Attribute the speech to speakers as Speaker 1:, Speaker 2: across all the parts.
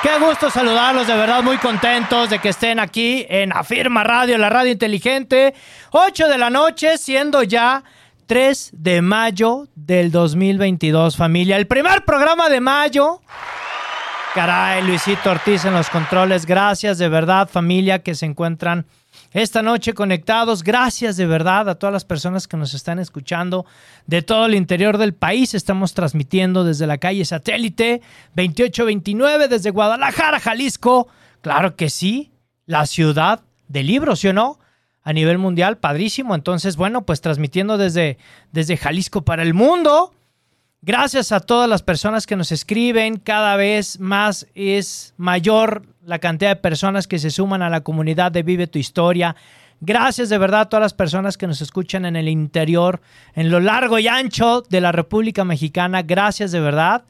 Speaker 1: Qué gusto saludarlos, de verdad muy contentos de que estén aquí en Afirma Radio, la radio inteligente. 8 de la noche, siendo ya 3 de mayo del 2022, familia. El primer programa de mayo. Caray, Luisito Ortiz en los controles. Gracias de verdad, familia, que se encuentran esta noche conectados. Gracias de verdad a todas las personas que nos están escuchando de todo el interior del país. Estamos transmitiendo desde la calle Satélite 2829 desde Guadalajara, Jalisco. Claro que sí, la ciudad del libro, ¿sí o no? A nivel mundial, padrísimo. Entonces, bueno, pues transmitiendo desde, desde Jalisco para el mundo. Gracias a todas las personas que nos escriben, cada vez más es mayor la cantidad de personas que se suman a la comunidad de Vive tu Historia. Gracias de verdad a todas las personas que nos escuchan en el interior, en lo largo y ancho de la República Mexicana. Gracias de verdad.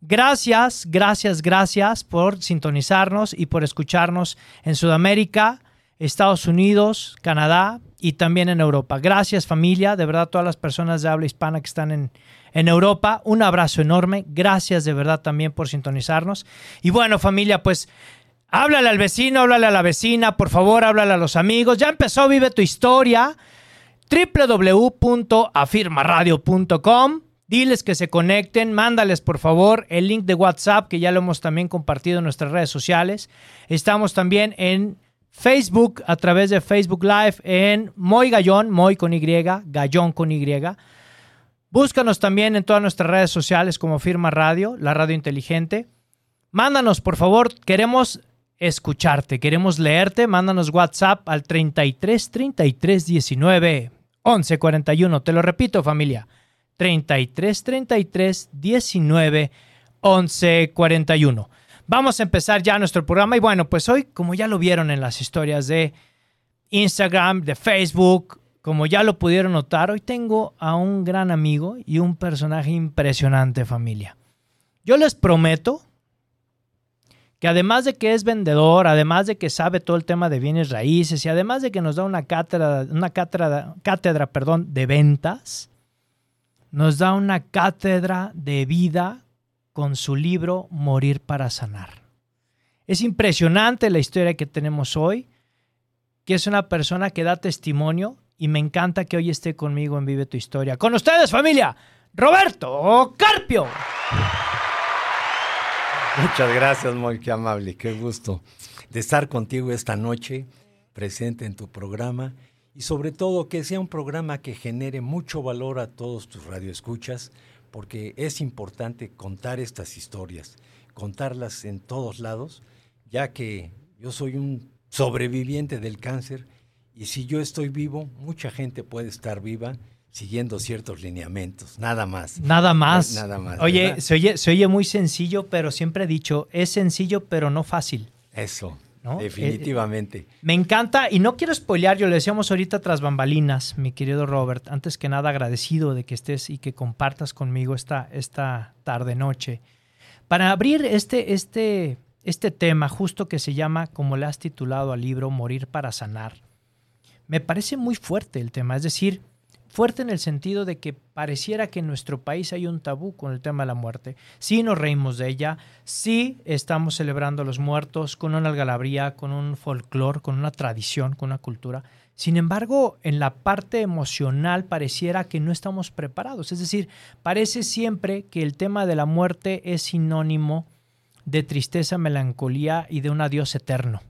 Speaker 1: Gracias, gracias, gracias por sintonizarnos y por escucharnos en Sudamérica, Estados Unidos, Canadá y también en Europa. Gracias familia, de verdad a todas las personas de habla hispana que están en, en Europa. Un abrazo enorme. Gracias de verdad también por sintonizarnos. Y bueno, familia, pues háblale al vecino, háblale a la vecina, por favor, háblale a los amigos. Ya empezó Vive tu historia. www.afirmaradio.com. Diles que se conecten, mándales por favor el link de WhatsApp que ya lo hemos también compartido en nuestras redes sociales. Estamos también en Facebook a través de Facebook Live en Moy Gallón, Moy con Y, Gallón con Y. Búscanos también en todas nuestras redes sociales como Firma Radio, la radio inteligente. Mándanos, por favor, queremos escucharte, queremos leerte. Mándanos WhatsApp al 33 33 19 11 41. Te lo repito, familia. 33 33 19 11 41. Vamos a empezar ya nuestro programa. Y bueno, pues hoy, como ya lo vieron en las historias de Instagram, de Facebook, como ya lo pudieron notar, hoy tengo a un gran amigo y un personaje impresionante, familia. Yo les prometo que además de que es vendedor, además de que sabe todo el tema de bienes raíces y además de que nos da una cátedra, una cátedra, cátedra perdón, de ventas, nos da una cátedra de vida con su libro Morir para Sanar. Es impresionante la historia que tenemos hoy, que es una persona que da testimonio y me encanta que hoy esté conmigo en Vive tu Historia. Con ustedes, familia, Roberto Carpio.
Speaker 2: Muchas gracias, muy qué amable, qué gusto de estar contigo esta noche, presente en tu programa. Y sobre todo que sea un programa que genere mucho valor a todos tus radioescuchas, porque es importante contar estas historias, contarlas en todos lados, ya que yo soy un sobreviviente del cáncer y si yo estoy vivo, mucha gente puede estar viva siguiendo ciertos lineamientos, nada más.
Speaker 1: Nada más.
Speaker 2: Nada más.
Speaker 1: Oye se, oye, se oye muy sencillo, pero siempre he dicho, es sencillo, pero no fácil.
Speaker 2: Eso,
Speaker 1: ¿no?
Speaker 2: definitivamente.
Speaker 1: Eh, me encanta, y no quiero spoilear, yo le decíamos ahorita tras bambalinas, mi querido Robert, antes que nada agradecido de que estés y que compartas conmigo esta, esta tarde-noche. Para abrir este, este, este tema, justo que se llama, como le has titulado al libro, Morir para Sanar, me parece muy fuerte el tema, es decir, fuerte en el sentido de que pareciera que en nuestro país hay un tabú con el tema de la muerte. Sí nos reímos de ella, sí estamos celebrando a los muertos con una algalabría, con un folclore, con una tradición, con una cultura. Sin embargo, en la parte emocional pareciera que no estamos preparados. Es decir, parece siempre que el tema de la muerte es sinónimo de tristeza, melancolía y de un adiós eterno.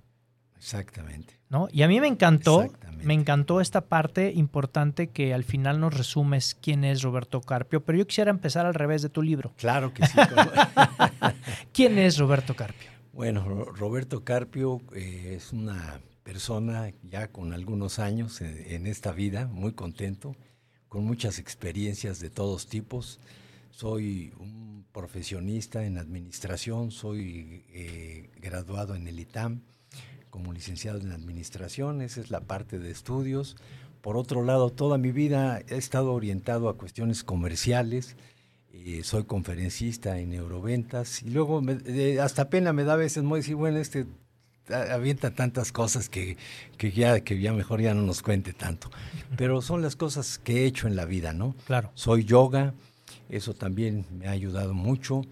Speaker 2: Exactamente.
Speaker 1: ¿No? Y a mí me encantó, me encantó esta parte importante que al final nos resumes quién es Roberto Carpio, pero yo quisiera empezar al revés de tu libro.
Speaker 2: Claro que sí.
Speaker 1: ¿Quién es Roberto Carpio?
Speaker 2: Bueno, Roberto Carpio eh, es una persona ya con algunos años en, esta vida, muy contento, con muchas experiencias de todos tipos. Soy un profesionista en administración, soy eh, graduado en el ITAM como licenciado en administración, esa es la parte de estudios. Por otro lado, toda mi vida he estado orientado a cuestiones comerciales, eh, soy conferencista en neuroventas y luego eh, hasta pena me da a veces muy decir, bueno, este avienta tantas cosas que, que, ya, que ya mejor ya no nos cuente tanto. Pero son las cosas que he hecho en la vida, ¿no?
Speaker 1: Claro.
Speaker 2: Soy yoga, eso también me ha ayudado mucho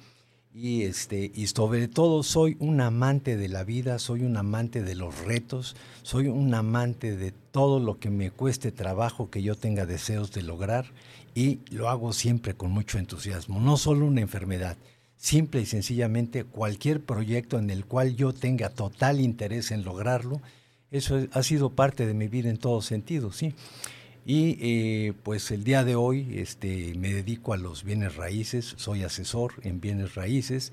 Speaker 2: y este y sobre todo soy un amante de la vida, soy un amante de los retos, soy un amante de todo lo que me cueste trabajo que yo tenga deseos de lograr y lo hago siempre con mucho entusiasmo, no solo una enfermedad, simple y sencillamente cualquier proyecto en el cual yo tenga total interés en lograrlo, eso ha sido parte de mi vida en todos sentidos, ¿sí? Y eh, pues el día de hoy este, me dedico a los bienes raíces, soy asesor en bienes raíces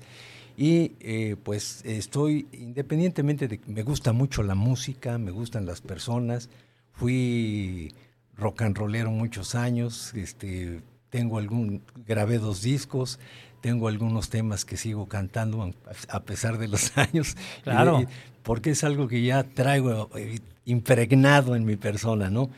Speaker 2: y eh, pues estoy, independientemente de que me gusta mucho la música, me gustan las personas, fui rock and rollero muchos años, este, tengo algún, grabé dos discos, tengo algunos temas que sigo cantando a pesar de los años.
Speaker 1: Claro.
Speaker 2: porque es algo que ya traigo eh, impregnado en mi persona, ¿no?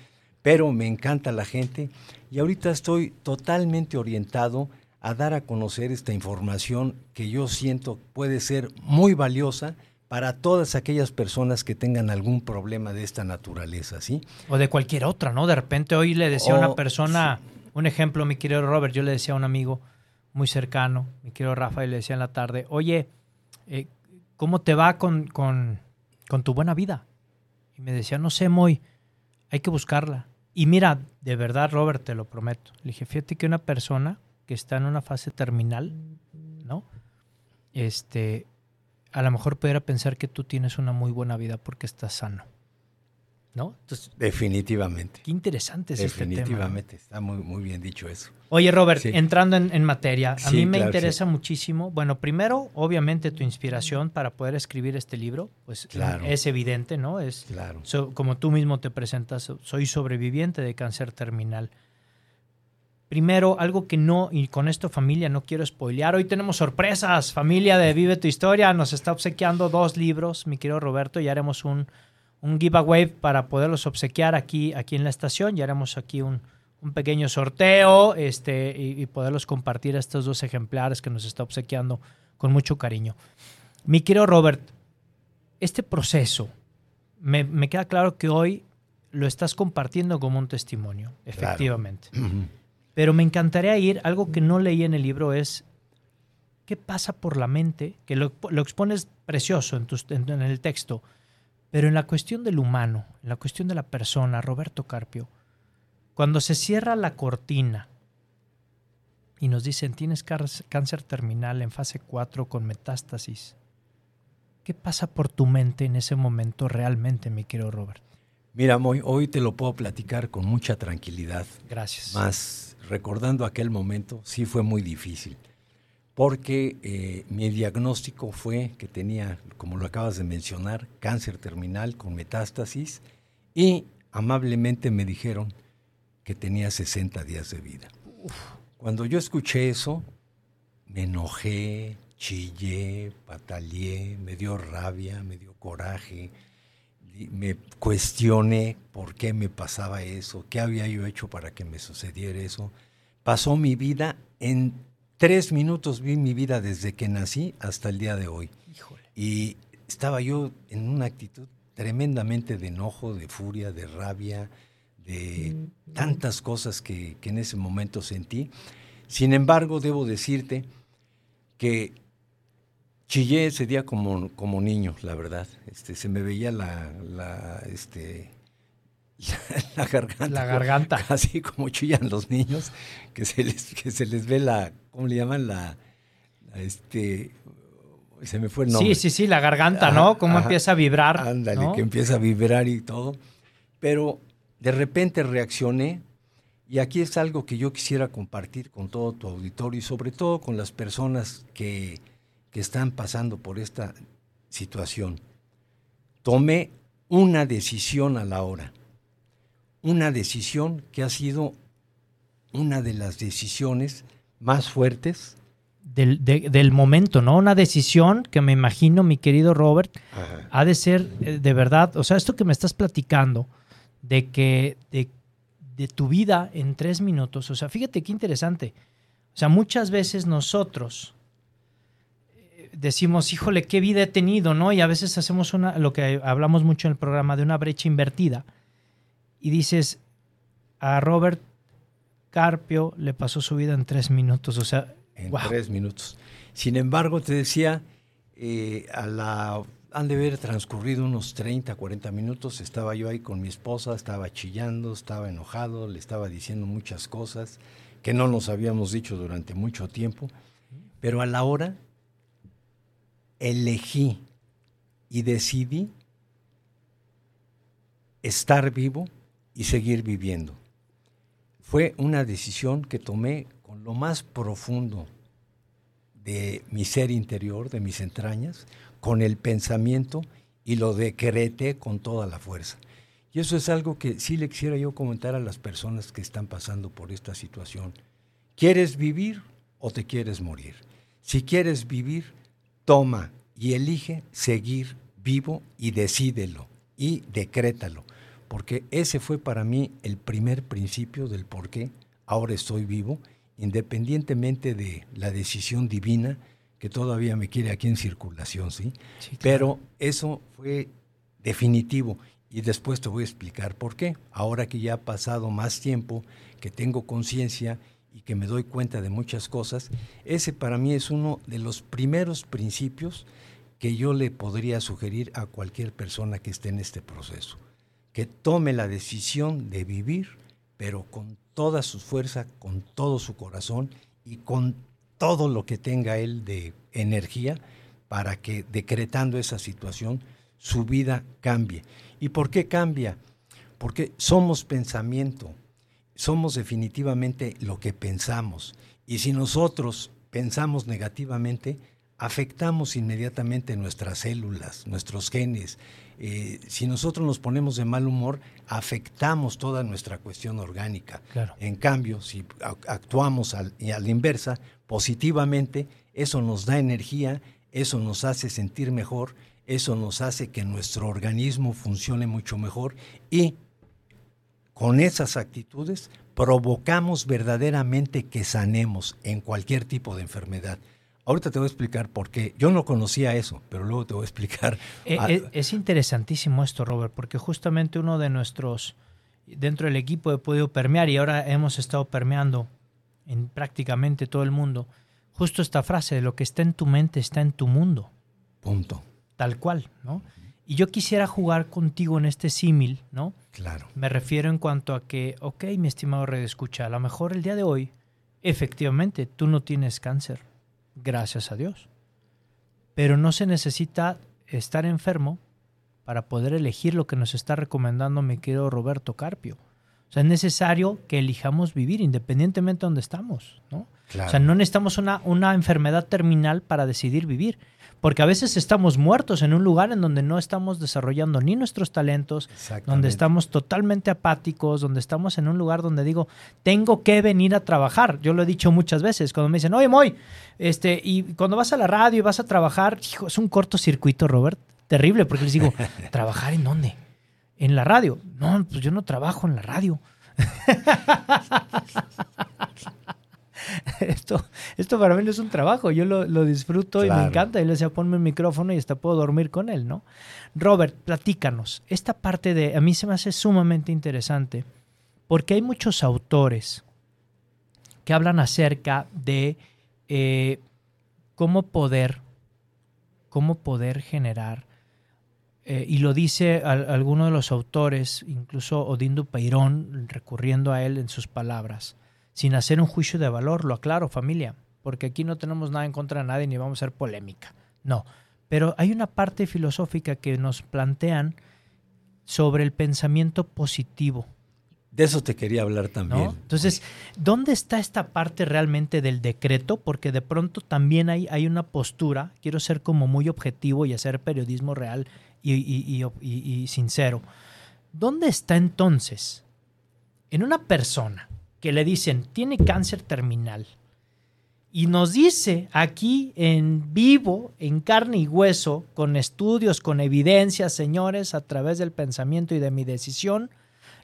Speaker 2: Pero me encanta la gente y ahorita estoy totalmente orientado a dar a conocer esta información que yo siento puede ser muy valiosa para todas aquellas personas que tengan algún problema de esta naturaleza, ¿sí?
Speaker 1: O de cualquier otra, ¿no? De repente hoy le decía a una persona, un ejemplo, mi querido Robert, yo le decía a un amigo muy cercano, mi querido Rafa, y le decía en la tarde, oye, eh, ¿cómo te va con, con, con tu buena vida? Y me decía, no sé, muy, hay que buscarla. Y mira, de verdad, Robert, te lo prometo. Le dije, fíjate que una persona que está en una fase terminal, ¿no? Este, a lo mejor pudiera pensar que tú tienes una muy buena vida porque estás sano. ¿No?
Speaker 2: Definitivamente.
Speaker 1: Qué interesante es
Speaker 2: este tema. Definitivamente, está muy, muy bien dicho eso.
Speaker 1: Oye, Robert, entrando en, materia, a mí me interesa muchísimo, bueno, primero, obviamente tu inspiración para poder escribir este libro, pues es evidente, ¿no? Es
Speaker 2: claro.
Speaker 1: como tú mismo te presentas, soy sobreviviente de cáncer terminal. Primero, algo que no, y con esto familia, no quiero spoilear, hoy tenemos sorpresas, familia de Vive tu Historia, nos está obsequiando dos libros, mi querido Roberto, y haremos un un giveaway para poderlos obsequiar aquí, aquí en la estación. Y haremos aquí un, pequeño sorteo este, y, poderlos compartir estos dos ejemplares que nos está obsequiando con mucho cariño. Mi querido Robert, este proceso, me, queda claro que hoy lo estás compartiendo como un testimonio, efectivamente. Pero me encantaría ir, algo que no leí en el libro es, ¿qué pasa por la mente? Que lo, expones precioso en, en el texto pero en la cuestión del humano, en la cuestión de la persona, Roberto Carpio, cuando se cierra la cortina y nos dicen tienes cáncer terminal en fase 4 con metástasis, ¿qué pasa por tu mente en ese momento realmente, mi querido Robert?
Speaker 2: Mira, hoy, hoy te lo puedo platicar con mucha tranquilidad.
Speaker 1: Gracias.
Speaker 2: Más recordando aquel momento, sí fue muy difícil porque eh, mi diagnóstico fue que tenía, como lo acabas de mencionar, cáncer terminal con metástasis y amablemente me dijeron que tenía 60 días de vida. Cuando yo escuché eso, me enojé, chillé, pataleé, me dio rabia, me dio coraje, me cuestioné por qué me pasaba eso, qué había yo hecho para que me sucediera eso. Pasó mi vida en Tres minutos vi mi vida desde que nací hasta el día de hoy. Y estaba yo en una actitud tremendamente de enojo, de furia, de rabia, de tantas cosas que, en ese momento sentí. Sin embargo, debo decirte que chillé ese día como, como niño, la verdad. Este, se me veía la, la, este, la, garganta.
Speaker 1: La garganta.
Speaker 2: Así como chillan los niños, que se les, que se les ve la, ¿cómo le llaman? La, este, Se me fue el nombre.
Speaker 1: Sí, sí, sí, la garganta, ¿no? Cómo empieza a vibrar.
Speaker 2: Ándale, que empieza a vibrar y todo. Pero de repente reaccioné y aquí es algo que yo quisiera compartir con todo tu auditorio y sobre todo con las personas que, que están pasando por esta situación. Tomé una decisión a la hora. Una decisión que ha sido una de las decisiones más fuertes.
Speaker 1: Del, momento, ¿no? Una decisión que me imagino, mi querido Robert, ha de ser eh, de verdad, o sea, esto que me estás platicando, de que de, de tu vida en tres minutos, o sea, fíjate qué interesante. O sea, muchas veces nosotros eh, decimos, híjole, qué vida he tenido, ¿no? Y a veces hacemos una, lo que hablamos mucho en el programa, de una brecha invertida. Y dices, a Robert Carpio le pasó su vida en tres minutos, o sea...
Speaker 2: En tres minutos. Sin embargo, te decía, eh, a la, han de haber transcurrido unos 30, 40 minutos, estaba yo ahí con mi esposa, estaba chillando, estaba enojado, le estaba diciendo muchas cosas que no nos habíamos dicho durante mucho tiempo, pero a la hora elegí y decidí estar vivo y seguir viviendo. Fue una decisión que tomé con lo más profundo de mi ser interior, de mis entrañas, con el pensamiento y lo decreté con toda la fuerza. Y eso es algo que sí le quisiera yo comentar a las personas que están pasando por esta situación. ¿Quieres vivir o te quieres morir? Si quieres vivir, toma y elige seguir vivo y decídelo y decrétalo porque ese fue para mí el primer principio del por qué ahora estoy vivo, independientemente de la decisión divina que todavía me quiere aquí en circulación, ¿sí? Pero eso fue definitivo y después te voy a explicar por qué. Ahora que ya ha pasado más tiempo, que tengo conciencia y que me doy cuenta de muchas cosas, ese para mí es uno de los primeros principios que yo le podría sugerir a cualquier persona que esté en este proceso que tome la decisión de vivir, pero con toda su fuerza, con todo su corazón y con todo lo que tenga él de energía para que decretando esa situación su vida cambie. ¿Y por qué cambia? Porque somos pensamiento, somos definitivamente lo que pensamos. Y si nosotros pensamos negativamente, afectamos inmediatamente nuestras células, nuestros genes, eh, si nosotros nos ponemos de mal humor, afectamos toda nuestra cuestión orgánica. En cambio, si actuamos al, a la inversa, positivamente, eso nos da energía, eso nos hace sentir mejor, eso nos hace que nuestro organismo funcione mucho mejor y con esas actitudes provocamos verdaderamente que sanemos en cualquier tipo de enfermedad. Ahorita te voy a explicar por qué. Yo no conocía eso, pero luego te voy a explicar.
Speaker 1: Eh, eh, es, interesantísimo esto, Robert, porque justamente uno de nuestros, dentro del equipo he podido permear y ahora hemos estado permeando en prácticamente todo el mundo, justo esta frase de lo que está en tu mente está en tu mundo.
Speaker 2: Punto.
Speaker 1: Tal cual, ¿no? Y yo quisiera jugar contigo en este símil, ¿no?
Speaker 2: Claro.
Speaker 1: Me refiero en cuanto a que, ok, mi estimado Red Escucha, a lo mejor el día de hoy, efectivamente, tú no tienes cáncer gracias a Dios. Pero no se necesita estar enfermo para poder elegir lo que nos está recomendando mi querido Roberto Carpio. O sea, es necesario que elijamos vivir independientemente de donde estamos, ¿no? O sea, no necesitamos una, una enfermedad terminal para decidir vivir porque a veces estamos muertos en un lugar en donde no estamos desarrollando ni nuestros talentos, donde estamos totalmente apáticos, donde estamos en un lugar donde digo, tengo que venir a trabajar. Yo lo he dicho muchas veces, cuando me dicen, oye, Moy, este, y cuando vas a la radio y vas a trabajar, hijo, es un cortocircuito, Robert, terrible, porque les digo, ¿trabajar en dónde? En la radio. No, pues yo no trabajo en la radio. esto, esto para mí no es un trabajo, yo lo, disfruto y me encanta. Y le decía, ponme el micrófono y hasta puedo dormir con él, ¿no? Robert, platícanos. Esta parte de, a mí se me hace sumamente interesante porque hay muchos autores que hablan acerca de eh, cómo poder, cómo poder generar eh, y lo dice alguno de los autores, incluso Odindo Peirón, recurriendo a él en sus palabras sin hacer un juicio de valor, lo aclaro familia, porque aquí no tenemos nada en contra de nadie ni vamos a hacer polémica. No, pero hay una parte filosófica que nos plantean sobre el pensamiento positivo.
Speaker 2: De eso te quería hablar también.
Speaker 1: Entonces, ¿dónde está esta parte realmente del decreto? Porque de pronto también hay, hay una postura, quiero ser como muy objetivo y hacer periodismo real y, y sincero. ¿Dónde está entonces en una persona que le dicen tiene cáncer terminal y nos dice aquí en vivo, en carne y hueso, con estudios, con evidencias, señores, a través del pensamiento y de mi decisión,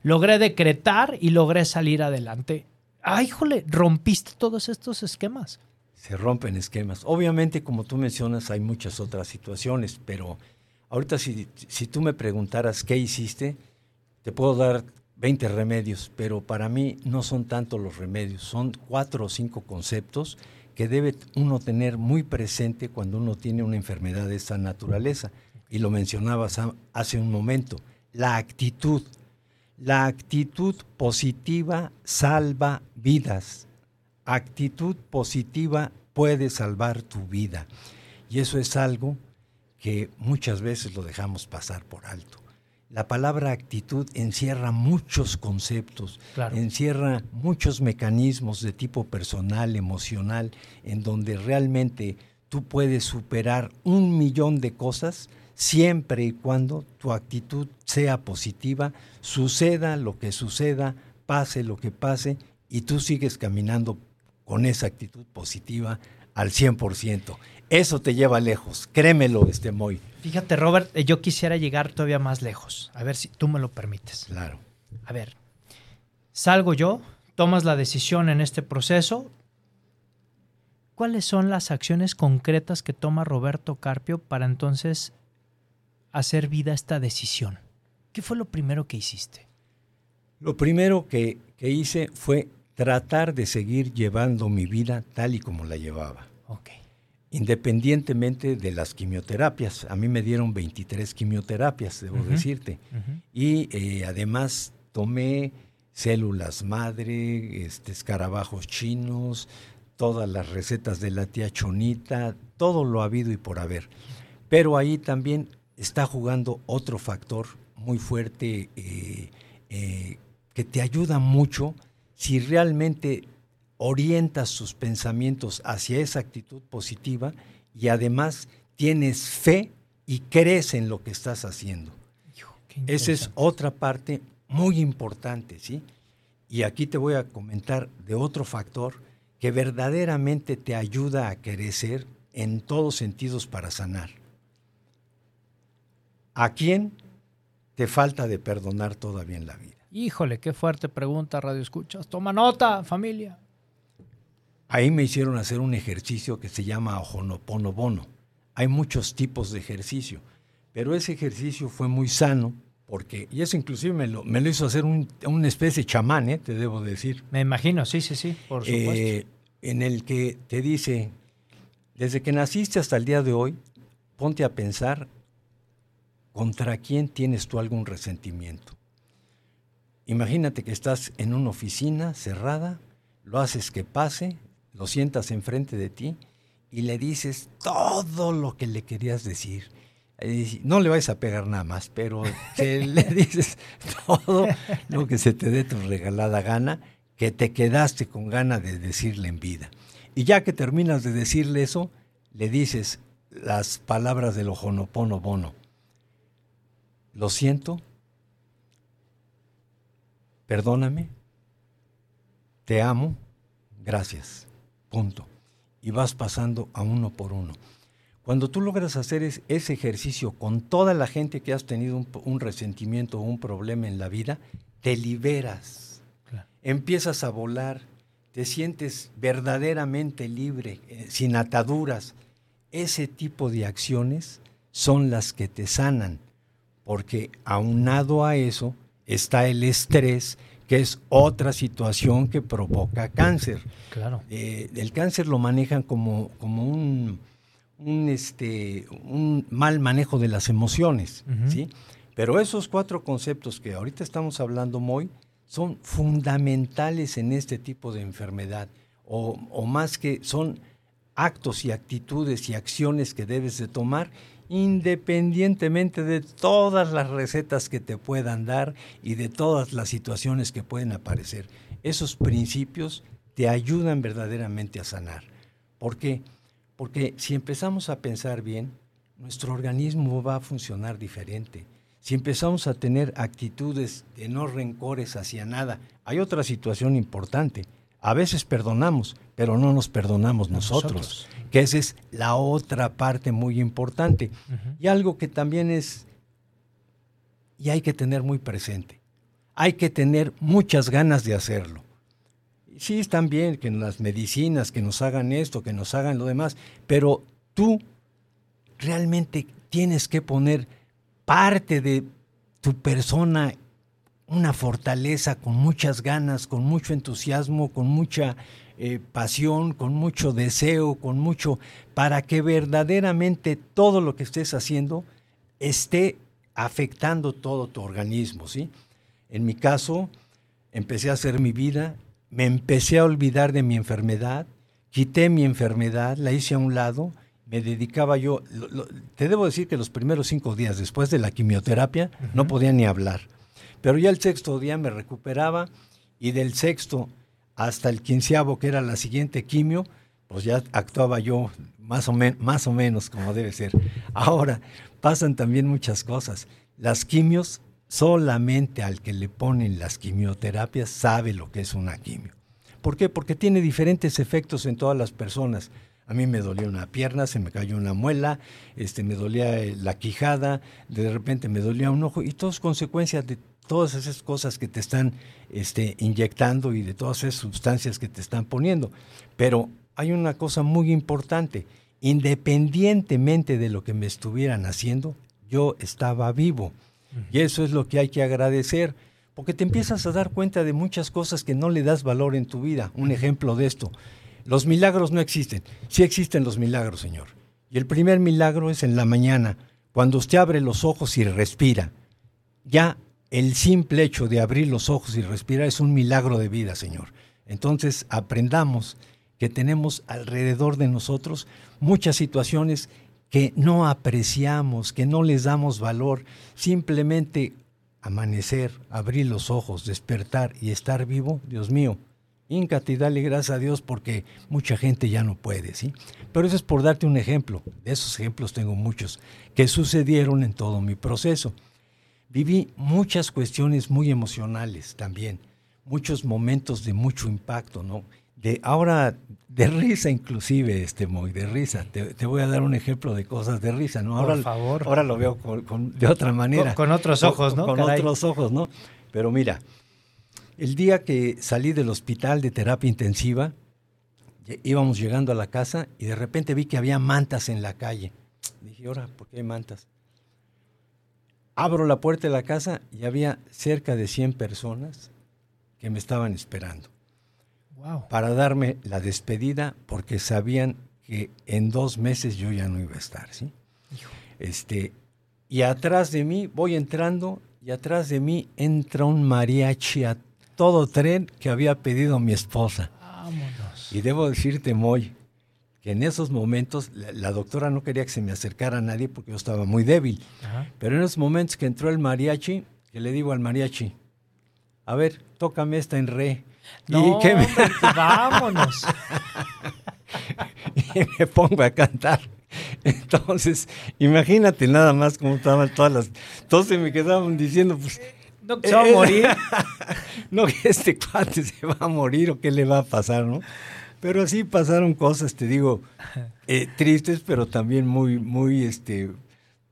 Speaker 1: logré decretar y logré salir adelante. ¡Ay, híjole! Rompiste todos estos esquemas.
Speaker 2: Se rompen esquemas. Obviamente, como tú mencionas, hay muchas otras situaciones, pero ahorita si, si tú me preguntaras qué hiciste, te puedo dar 20 remedios, pero para mí no son tanto los remedios, son cuatro o cinco conceptos que debe uno tener muy presente cuando uno tiene una enfermedad de esta naturaleza. Y lo mencionabas hace un momento, la actitud. La actitud positiva salva vidas. Actitud positiva puede salvar tu vida. Y eso es algo que muchas veces lo dejamos pasar por alto la palabra actitud encierra muchos conceptos, encierra muchos mecanismos de tipo personal, emocional, en donde realmente tú puedes superar un millón de cosas siempre y cuando tu actitud sea positiva, suceda lo que suceda, pase lo que pase, y tú sigues caminando con esa actitud positiva al 100%. Eso te lleva lejos, créemelo, este Moy.
Speaker 1: Fíjate, Robert, eh, yo quisiera llegar todavía más lejos. A ver si tú me lo permites.
Speaker 2: Claro.
Speaker 1: A ver, salgo yo, tomas la decisión en este proceso. ¿Cuáles son las acciones concretas que toma Roberto Carpio para entonces hacer vida esta decisión? ¿Qué fue lo primero que hiciste?
Speaker 2: Lo primero que, que hice fue tratar de seguir llevando mi vida tal y como la llevaba.
Speaker 1: Okay
Speaker 2: independientemente de las quimioterapias. A mí me dieron 23 quimioterapias, debo decirte. Y eh, además tomé células madre, este, escarabajos chinos, todas las recetas de la tía Chonita, todo lo habido y por haber. Pero ahí también está jugando otro factor muy fuerte eh, eh, que te ayuda mucho si realmente orientas sus pensamientos hacia esa actitud positiva y además tienes fe y crees en lo que estás haciendo. Esa es otra parte muy importante, ¿sí? Y aquí te voy a comentar de otro factor que verdaderamente te ayuda a crecer en todos sentidos para sanar. ¿A quién te falta de perdonar todavía en la vida?
Speaker 1: Híjole, qué fuerte pregunta, Radio Escuchas. Toma nota, familia.
Speaker 2: Ahí me hicieron hacer un ejercicio que se llama Ojonopono Bono. Hay muchos tipos de ejercicio, pero ese ejercicio fue muy sano porque, y eso inclusive me lo, me lo hizo hacer un, una especie de chamán, ¿eh? te debo decir.
Speaker 1: Me imagino, sí, sí, sí, por supuesto. Eh,
Speaker 2: en el que te dice, desde que naciste hasta el día de hoy, ponte a pensar contra quién tienes tú algún resentimiento. Imagínate que estás en una oficina cerrada, lo haces que pase, lo sientas enfrente de ti y le dices todo lo que le querías decir. No le vais a pegar nada más, pero le dices todo lo que se te dé tu regalada gana, que te quedaste con gana de decirle en vida. Y ya que terminas de decirle eso, le dices las palabras del ojonopono bono. Lo siento, perdóname, te amo, gracias. Punto. Y vas pasando a uno por uno. Cuando tú logras hacer ese ejercicio con toda la gente que has tenido un, resentimiento o un problema en la vida, te liberas. Empiezas a volar, te sientes verdaderamente libre, eh, sin ataduras. Ese tipo de acciones son las que te sanan, porque aunado a eso está el estrés que es otra situación que provoca cáncer.
Speaker 1: Claro.
Speaker 2: Eh, el cáncer lo manejan como, como un, un, este, un mal manejo de las emociones, ¿sí? Pero esos cuatro conceptos que ahorita estamos hablando, muy son fundamentales en este tipo de enfermedad, o, o más que son actos y actitudes y acciones que debes de tomar independientemente de todas las recetas que te puedan dar y de todas las situaciones que pueden aparecer. Esos principios te ayudan verdaderamente a sanar. ¿Por qué? Porque si empezamos a pensar bien, nuestro organismo va a funcionar diferente. Si empezamos a tener actitudes de no rencores hacia nada, hay otra situación importante. A veces perdonamos, pero no nos perdonamos nosotros, que esa es la otra parte muy importante. Y algo que también es, y hay que tener muy presente, hay que tener muchas ganas de hacerlo. Sí, están bien que las medicinas, que nos hagan esto, que nos hagan lo demás, pero tú realmente tienes que poner parte de tu persona una fortaleza con muchas ganas, con mucho entusiasmo, con mucha eh, pasión, con mucho deseo, con mucho, para que verdaderamente todo lo que estés haciendo esté afectando todo tu organismo, ¿sí? En mi caso, empecé a hacer mi vida, me empecé a olvidar de mi enfermedad, quité mi enfermedad, la hice a un lado, me dedicaba yo, te debo decir que los primeros cinco días después de la quimioterapia no podía ni hablar pero ya el sexto día me recuperaba y del sexto hasta el quinceavo, que era la siguiente quimio, pues ya actuaba yo más o, más o menos como debe ser. Ahora, pasan también muchas cosas. Las quimios, solamente al que le ponen las quimioterapias sabe lo que es una quimio. ¿Por qué? Porque tiene diferentes efectos en todas las personas. A mí me dolía una pierna, se me cayó una muela, este, me dolía eh, la quijada, de repente me dolía un ojo, y todo es consecuencia de todas esas cosas que te están este, inyectando y de todas esas sustancias que te están poniendo. Pero hay una cosa muy importante, independientemente de lo que me estuvieran haciendo, yo estaba vivo. Y eso es lo que hay que agradecer, porque te empiezas a dar cuenta de muchas cosas que no le das valor en tu vida. Un ejemplo de esto, los milagros no existen. Sí existen los milagros, Señor. Y el primer milagro es en la mañana, cuando usted abre los ojos y respira. Ya el simple hecho de abrir los ojos y respirar es un milagro de vida, Señor. Entonces aprendamos que tenemos alrededor de nosotros muchas situaciones que no apreciamos, que no les damos valor. Simplemente amanecer, abrir los ojos, despertar y estar vivo, Dios mío, íncate y dale gracias a Dios porque mucha gente ya no puede, ¿sí? Pero eso es por darte un ejemplo. De esos ejemplos tengo muchos que sucedieron en todo mi proceso viví muchas cuestiones muy emocionales también, muchos momentos de mucho impacto, ¿no? De ahora, de risa inclusive, este muy de risa. Te, voy a dar un ejemplo de cosas de risa, ¿no? Ahora,
Speaker 1: Por favor.
Speaker 2: Ahora lo veo de otra manera.
Speaker 1: Con, otros ojos, ¿no?
Speaker 2: Con, otros ojos, ¿no? Pero mira, el día que salí del hospital de terapia intensiva, íbamos llegando a la casa y de repente vi que había mantas en la calle. Dije, ahora, ¿por qué hay mantas? Abro la puerta de la casa y había cerca de 100 personas que me estaban esperando. Para darme la despedida porque sabían que en dos meses yo ya no iba a estar, ¿sí? Este, y atrás de mí, voy entrando, y atrás de mí entra un mariachi a todo tren que había pedido mi esposa.
Speaker 1: Vámonos.
Speaker 2: Y debo decirte, Moy, en esos momentos la, doctora no quería que se me acercara a nadie porque yo estaba muy débil. Pero en esos momentos que entró el mariachi, que le digo al mariachi, a ver, tócame esta en re.
Speaker 1: No, y me... vámonos.
Speaker 2: y me pongo a cantar. Entonces, imagínate nada más cómo estaban todas las... Entonces me quedaban diciendo, pues...
Speaker 1: No, se va a morir.
Speaker 2: no, que este cuate se va a morir o qué le va a pasar, ¿no? Pero sí pasaron cosas, te digo, eh, tristes, pero también muy, muy, este,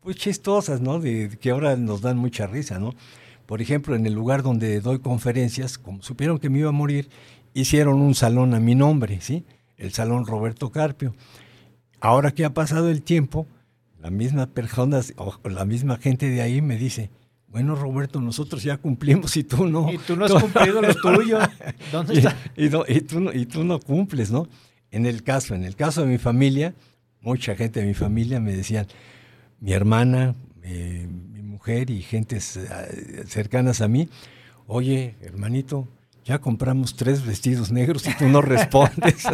Speaker 2: pues chistosas, ¿no? De, que ahora nos dan mucha risa, ¿no? Por ejemplo, en el lugar donde doy conferencias, como supieron que me iba a morir, hicieron un salón a mi nombre, ¿sí? El Salón Roberto Carpio. Ahora que ha pasado el tiempo, la misma persona o la misma gente de ahí me dice, bueno, Roberto, nosotros ya cumplimos y tú no.
Speaker 1: Y tú no has cumplido lo tuyo. ¿Dónde está?
Speaker 2: Y, tú no, y, tú no, cumples, ¿no? En el caso, en el caso de mi familia, mucha gente de mi familia me decían, mi hermana, eh, mi mujer y gentes eh, cercanas a mí, oye, hermanito, ya compramos tres vestidos negros y tú no respondes.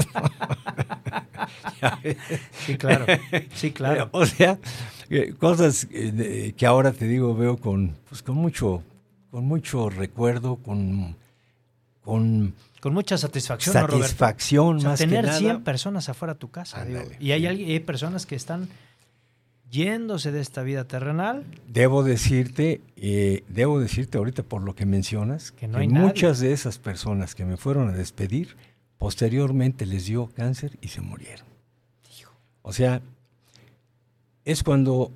Speaker 1: sí, claro. Sí, claro.
Speaker 2: O sea, cosas eh, que ahora te digo veo con, pues, con mucho, con mucho recuerdo, con, con
Speaker 1: con mucha satisfacción,
Speaker 2: satisfacción
Speaker 1: ¿no,
Speaker 2: más
Speaker 1: tener
Speaker 2: que nada.
Speaker 1: 100 personas afuera de tu casa. digo, y hay, hay personas que están yéndose de esta vida terrenal.
Speaker 2: Debo decirte, eh, debo decirte ahorita por lo que mencionas, que, muchas de esas personas que me fueron a despedir, posteriormente les dio cáncer y se murieron. O sea, es cuando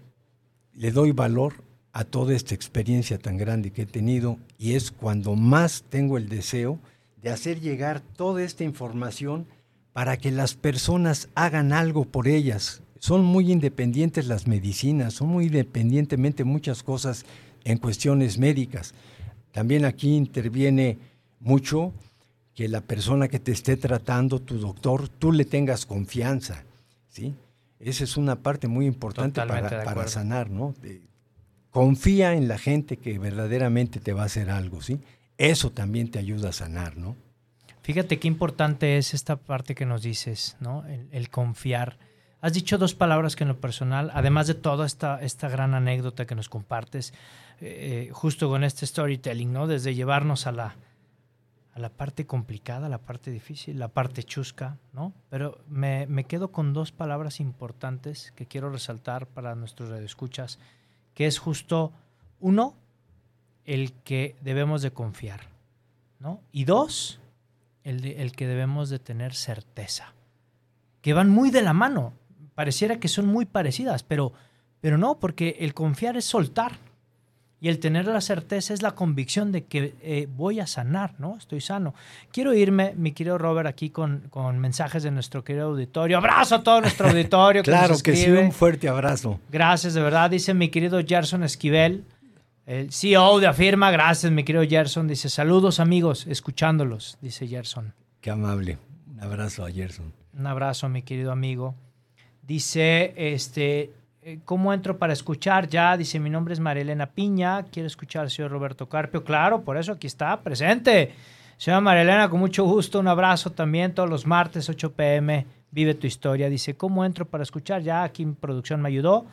Speaker 2: le doy valor a toda esta experiencia tan grande que he tenido y es cuando más tengo el deseo de hacer llegar toda esta información para que las personas hagan algo por ellas, son muy independientes las medicinas, son muy independientemente muchas cosas en cuestiones médicas. También aquí interviene mucho que la persona que te esté tratando, tu doctor, tú le tengas confianza, ¿sí? Esa es una parte muy importante para, sanar, ¿no? confía en la gente que verdaderamente te va a hacer algo, ¿sí? Eso también te ayuda a sanar, ¿no?
Speaker 1: Fíjate qué importante es esta parte que nos dices, ¿no? el confiar Has dicho dos palabras que en lo personal, además de toda esta, esta gran anécdota que nos compartes, eh, justo con este storytelling, ¿no? Desde llevarnos a la, a la parte complicada, la parte difícil, la parte chusca, ¿no? Pero me, me quedo con dos palabras importantes que quiero resaltar para nuestros radioescuchas, que es justo, uno, el que debemos de confiar, ¿no? Y dos, el, el que debemos de tener certeza, que van muy de la mano pareciera que son muy parecidas, pero, pero no, porque el confiar es soltar. Y el tener la certeza es la convicción de que eh, voy a sanar, ¿no? Estoy sano. Quiero irme, mi querido Robert, aquí con, con mensajes de nuestro querido auditorio. Abrazo a todo nuestro auditorio.
Speaker 2: claro que, sí, un fuerte abrazo.
Speaker 1: Gracias, de verdad. Dice mi querido Gerson Esquivel, el CEO de Afirma. Gracias, mi querido Gerson. Dice, saludos amigos, escuchándolos, dice Gerson.
Speaker 2: Qué amable. Un abrazo a Gerson.
Speaker 1: Un abrazo, mi querido amigo. Dice, este, ¿cómo entro para escuchar? Ya, dice, mi nombre es Marilena Piña, quiero escuchar al señor Roberto Carpio. Claro, por eso aquí está, presente. Señora Marilena, con mucho gusto, un abrazo también todos los martes, 8 pm. Vive tu historia. Dice, ¿cómo entro para escuchar? Ya, aquí en producción me ayudó.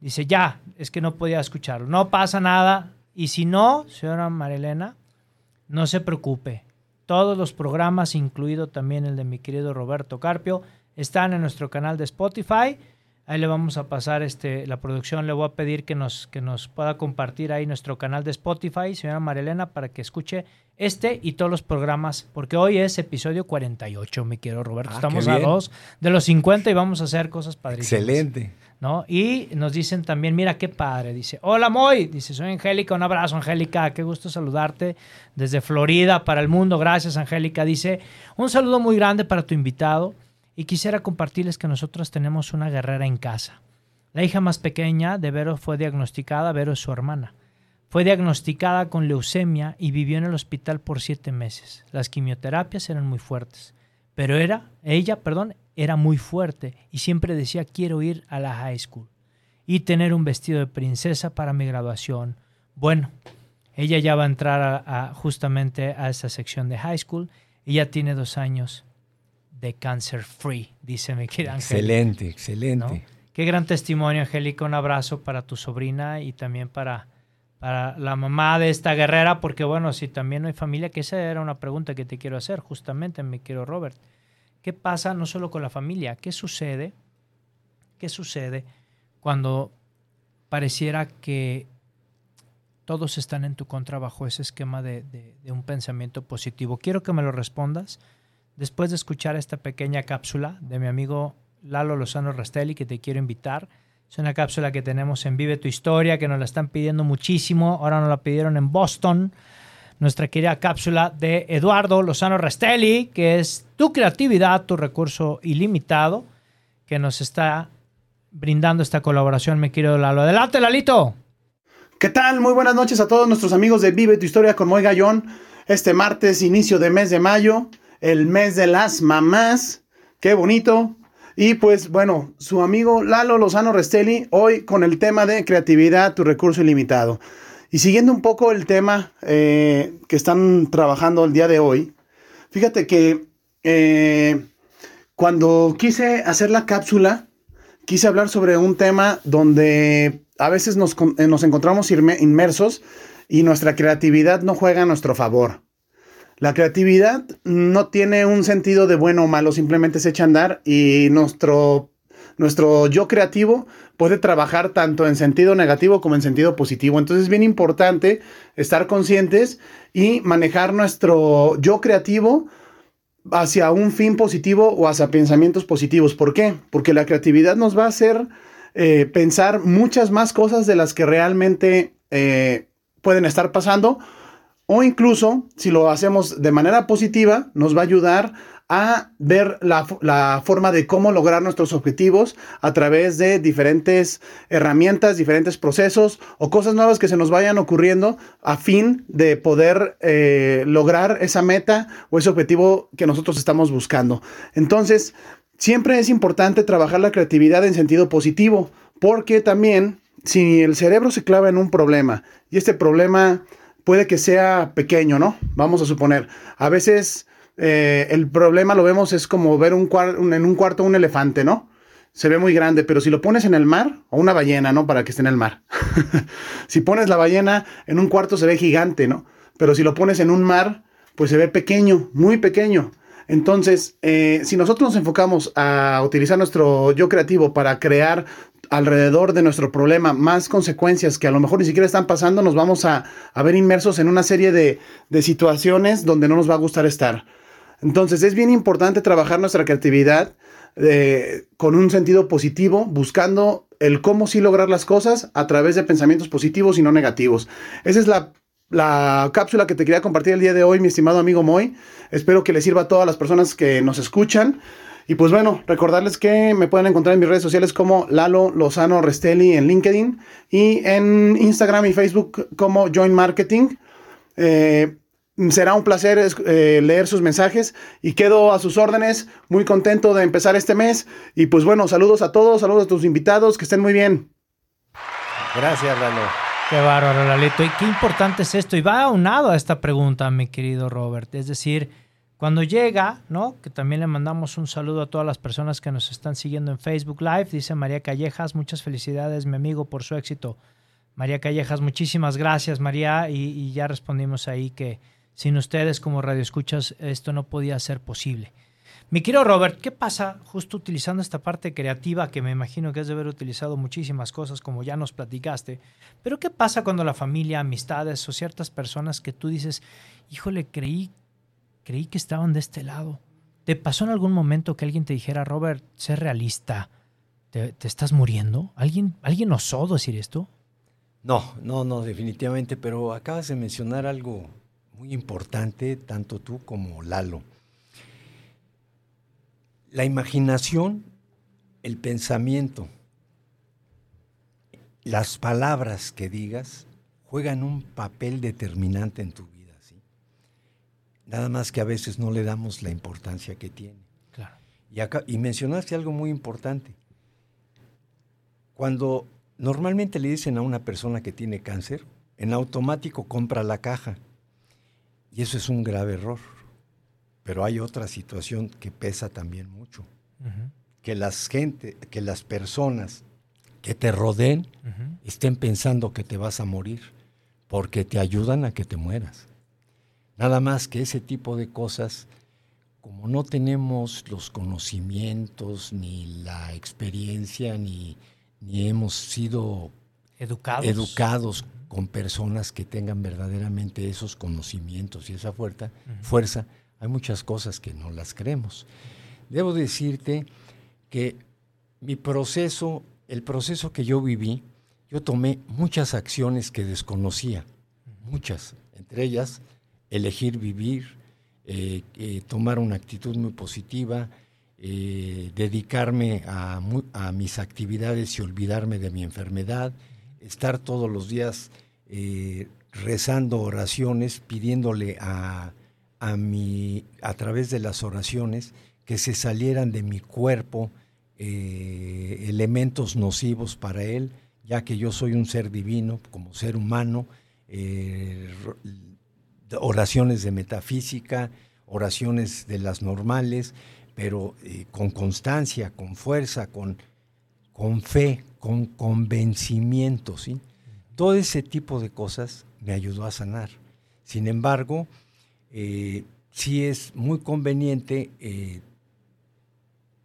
Speaker 1: Dice, ya, es que no podía escucharlo. No pasa nada. Y si no, señora Marilena, no se preocupe. Todos los programas, incluido también el de mi querido Roberto Carpio, están en nuestro canal de Spotify. Ahí le vamos a pasar este, la producción, le voy a pedir que nos, que nos pueda compartir ahí nuestro canal de Spotify, señora Marilena, para que escuche este y todos los programas, porque hoy es episodio 48, mi quiero Roberto. Ah, Estamos a dos de los 50 y vamos a hacer cosas padrísimas.
Speaker 2: Excelente.
Speaker 1: ¿no? Y nos dicen también, mira qué padre, dice, hola Moy, dice, soy Angélica, un abrazo Angélica, qué gusto saludarte desde Florida para el mundo, gracias Angélica, dice, un saludo muy grande para tu invitado y quisiera compartirles que nosotros tenemos una guerrera en casa. La hija más pequeña de Vero fue diagnosticada, Vero es su hermana. Fue diagnosticada con leucemia y vivió en el hospital por siete meses. Las quimioterapias eran muy fuertes, pero era, ella, perdón, era muy fuerte y siempre decía quiero ir a la high school y tener un vestido de princesa para mi graduación. Bueno, ella ya va a entrar justamente a esa sección de high school ya tiene dos años de Cancer Free, dice mi querida
Speaker 2: Excelente, excelente.
Speaker 1: Qué gran testimonio, Angélica. Un abrazo para tu sobrina y también para, para la mamá de esta guerrera, porque bueno, si también no hay familia, que esa era una pregunta que te quiero hacer, justamente, mi quiero Robert. ¿Qué pasa no solo con la familia? ¿Qué sucede? ¿Qué sucede cuando pareciera que todos están en tu contra bajo ese esquema de, de un pensamiento positivo? Quiero que me lo respondas después de escuchar esta pequeña cápsula de mi amigo Lalo Lozano Rastelli, que te quiero invitar. Es una cápsula que tenemos en Vive tu Historia, que nos la están pidiendo muchísimo. Ahora nos la pidieron en Boston. Nuestra querida cápsula de Eduardo Lozano Rastelli, que es tu creatividad, tu recurso ilimitado, que nos está brindando esta colaboración, mi querido Lalo. Adelante, Lalito.
Speaker 3: ¿Qué tal? Muy buenas noches a todos nuestros amigos de Vive tu Historia con Moy Gallón. Este martes, inicio de mes de mayo el mes de las mamás. Qué bonito. Y pues bueno, su amigo Lalo Lozano Restelli, hoy con el tema de creatividad, tu recurso ilimitado. Y siguiendo un poco el tema eh, que están trabajando el día de hoy, fíjate que eh, cuando quise hacer la cápsula, quise hablar sobre un tema donde a veces nos, eh, nos encontramos inmersos y nuestra creatividad no juega a nuestro favor. La creatividad no tiene un sentido de bueno o malo, simplemente se echa a andar y nuestro, nuestro yo creativo puede trabajar tanto en sentido negativo como en sentido positivo. Entonces es bien importante estar conscientes y manejar nuestro yo creativo hacia un fin positivo o hacia pensamientos positivos. ¿Por qué? Porque la creatividad nos va a hacer eh, pensar muchas más cosas de las que realmente eh, pueden estar pasando o incluso, si lo hacemos de manera positiva, nos va a ayudar a ver la, forma de cómo lograr nuestros objetivos a través de diferentes herramientas, diferentes procesos o cosas nuevas que se nos vayan ocurriendo a fin de poder eh, lograr esa meta o ese objetivo que nosotros estamos buscando. Entonces, siempre es importante trabajar la creatividad en sentido positivo, porque también si el cerebro se clava en un problema y este problema puede que sea pequeño, ¿no? Vamos a suponer. A veces eh, el problema lo vemos es como ver un en un cuarto un elefante, ¿no? Se ve muy grande, pero si lo pones en el mar, o una ballena, ¿no? Para que esté en el mar. si pones la ballena en un cuarto se ve gigante, ¿no? Pero si lo pones en un mar, pues se ve pequeño, muy pequeño. Entonces, eh, si nosotros nos enfocamos a utilizar nuestro yo creativo para crear alrededor de nuestro problema más consecuencias que a lo mejor ni siquiera están pasando, nos vamos a, ver inmersos en una serie de, situaciones donde no nos va a gustar estar. Entonces es bien importante trabajar nuestra creatividad eh, con un sentido positivo, buscando el cómo sí lograr las cosas a través de pensamientos positivos y no negativos. Esa es la, la cápsula que te quería compartir el día de hoy, mi estimado amigo Moy. Espero que le sirva a todas las personas que nos escuchan. Y pues bueno, recordarles que me pueden encontrar en mis redes sociales como Lalo Lozano Restelli en LinkedIn y en Instagram y Facebook como Join Marketing. Eh, será un placer eh, leer sus mensajes y quedo a sus órdenes, muy contento de empezar este mes. Y pues bueno, saludos a todos, saludos a tus invitados, que estén muy bien.
Speaker 2: Gracias, Lalo.
Speaker 1: Qué bárbaro, Lalito. Y qué importante es esto. Y va aunado a esta pregunta, mi querido Robert. Es decir, cuando llega, ¿no? Que también le mandamos un saludo a todas las personas que nos están siguiendo en Facebook Live. Dice María Callejas, muchas felicidades, mi amigo, por su éxito. María Callejas, muchísimas gracias, María. Y, ya respondimos ahí que sin ustedes como Radio Escuchas esto no podía ser posible. Mi querido Robert, ¿qué pasa justo utilizando esta parte creativa que me imagino que has de haber utilizado muchísimas cosas como ya nos platicaste? Pero ¿qué pasa cuando la familia, amistades o ciertas personas que tú dices, híjole, creí creí que estaban de este lado. ¿Te pasó en algún momento que alguien te dijera, Robert, sé realista, te, estás muriendo? ¿Alguien, ¿Alguien osó decir esto?
Speaker 2: No, no, no, definitivamente, pero acabas de mencionar algo muy importante, tanto tú como Lalo. La imaginación, el pensamiento, las palabras que digas juegan un papel determinante en tu vida. Nada más que a veces no le damos la importancia que tiene.
Speaker 1: Claro.
Speaker 2: Y, acá, y mencionaste algo muy importante. Cuando normalmente le dicen a una persona que tiene cáncer, en automático compra la caja. Y eso es un grave error. Pero hay otra situación que pesa también mucho. Que las gente, que las personas que te rodeen estén pensando que te vas a morir, porque te ayudan a que te mueras. Nada más que ese tipo de cosas, como no tenemos los conocimientos, ni la experiencia, ni, hemos sido
Speaker 1: educados.
Speaker 2: educados con personas que tengan verdaderamente esos conocimientos y esa fuerza, fuerza, hay muchas cosas que no las creemos. Debo decirte que mi proceso, el proceso que yo viví, yo tomé muchas acciones que desconocía, muchas, entre ellas elegir vivir, eh, eh, tomar una actitud muy positiva, eh, dedicarme a, mis actividades y olvidarme de mi enfermedad, estar todos los días rezando oraciones, pidiéndole a, a, a través de las oraciones que se salieran de mi cuerpo elementos nocivos para él, ya que yo soy un ser divino como ser humano, oraciones de metafísica, oraciones de las normales, pero eh, con constancia, con fuerza, con, con fe, con convencimiento, ¿sí? Todo ese tipo de cosas me ayudó a sanar. Sin embargo, eh, sí es muy conveniente, eh,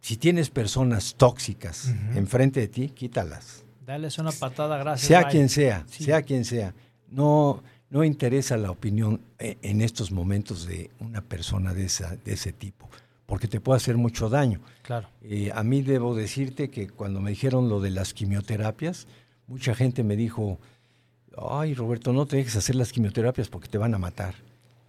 Speaker 2: si tienes personas tóxicas enfrente de ti, quítalas.
Speaker 1: Dales una patada, gracias.
Speaker 2: Sea
Speaker 1: bye.
Speaker 2: quien sea,
Speaker 1: Sí.
Speaker 2: sea quien sea. No, no interesa la opinión eh, en estos momentos de una persona de, esa, de ese tipo, porque te puede hacer mucho daño.
Speaker 1: Claro.
Speaker 2: Eh, a mí debo decirte que cuando me dijeron lo de las quimioterapias, mucha gente me dijo, ay Roberto, no te dejes hacer las quimioterapias porque te van a matar.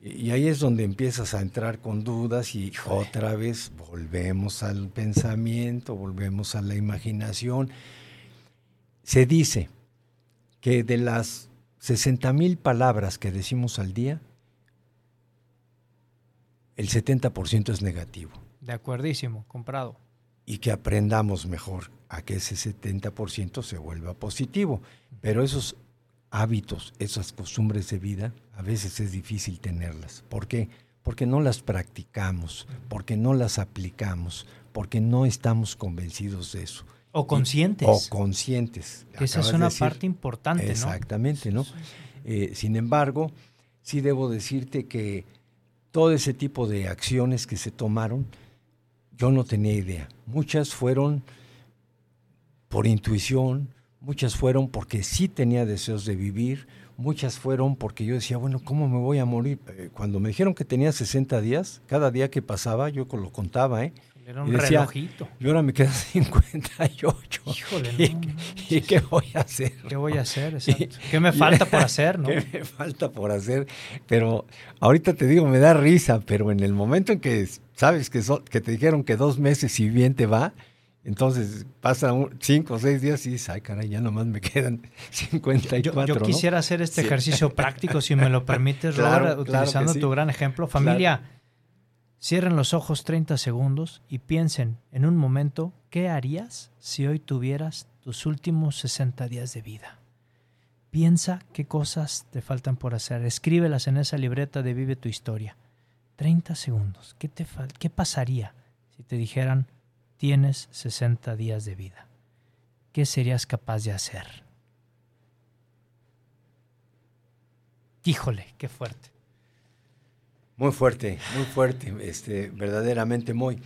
Speaker 2: Y, y ahí es donde empiezas a entrar con dudas y otra vez volvemos al pensamiento, volvemos a la imaginación. Se dice que de las 60 mil palabras que decimos al día, el 70% es negativo
Speaker 1: De acuerdísimo, comprado.
Speaker 2: y que aprendamos mejor a que ese 70% se vuelva positivo. Pero esos hábitos, esas costumbres de vida, a veces es difícil tenerlas. ¿Por qué? Porque no las practicamos, porque no las aplicamos, porque no estamos convencidos de eso.
Speaker 1: O conscientes.
Speaker 2: O conscientes.
Speaker 1: Que esa es
Speaker 2: de
Speaker 1: una parte importante, ¿no?
Speaker 2: Exactamente, ¿no? Eh, sin embargo, sí debo decirte que todo ese tipo de acciones que se tomaron, yo no tenía idea. Muchas fueron por intuición, muchas fueron porque sí tenía deseos de vivir, muchas fueron porque yo decía, bueno, ¿cómo me voy a morir? Eh, Cuando me dijeron que tenía 60 días, cada día que pasaba yo lo contaba, ¿eh?
Speaker 1: Era
Speaker 2: Y
Speaker 1: un
Speaker 2: decía,
Speaker 1: relojito.
Speaker 2: Y ahora me quedan 58.
Speaker 1: Híjole,
Speaker 2: ¿Y,
Speaker 1: no
Speaker 2: ¿Y qué voy a hacer?
Speaker 1: ¿Qué voy a hacer? Exacto. ¿Qué me falta por hacer, no?
Speaker 2: ¿Qué me falta por hacer? Pero ahorita te digo, me da risa, pero en el momento en que sabes que, so- que te dijeron que dos meses y bien te va, entonces pasa un- cinco o seis días y dices, ay caray, ya nomás me quedan 54,
Speaker 1: Yo, yo
Speaker 2: ¿no?
Speaker 1: quisiera hacer este
Speaker 2: Sí.
Speaker 1: ejercicio práctico, si me lo permites,
Speaker 2: Claro,
Speaker 1: Robert,
Speaker 2: claro
Speaker 1: utilizando
Speaker 2: sí.
Speaker 1: tu gran ejemplo. Familia, cierren los ojos 30 segundos y piensen en un momento, ¿qué harías si hoy tuvieras tus últimos 60 días de vida? Piensa qué cosas te faltan por hacer. Escríbelas en esa libreta de Vive tu historia. 30 segundos. ¿Qué, te fal- ¿Qué pasaría si te dijeran tienes 60 días de vida? ¿Qué serías capaz de hacer? Híjole, qué fuerte.
Speaker 2: Muy fuerte, muy fuerte, este, verdaderamente muy.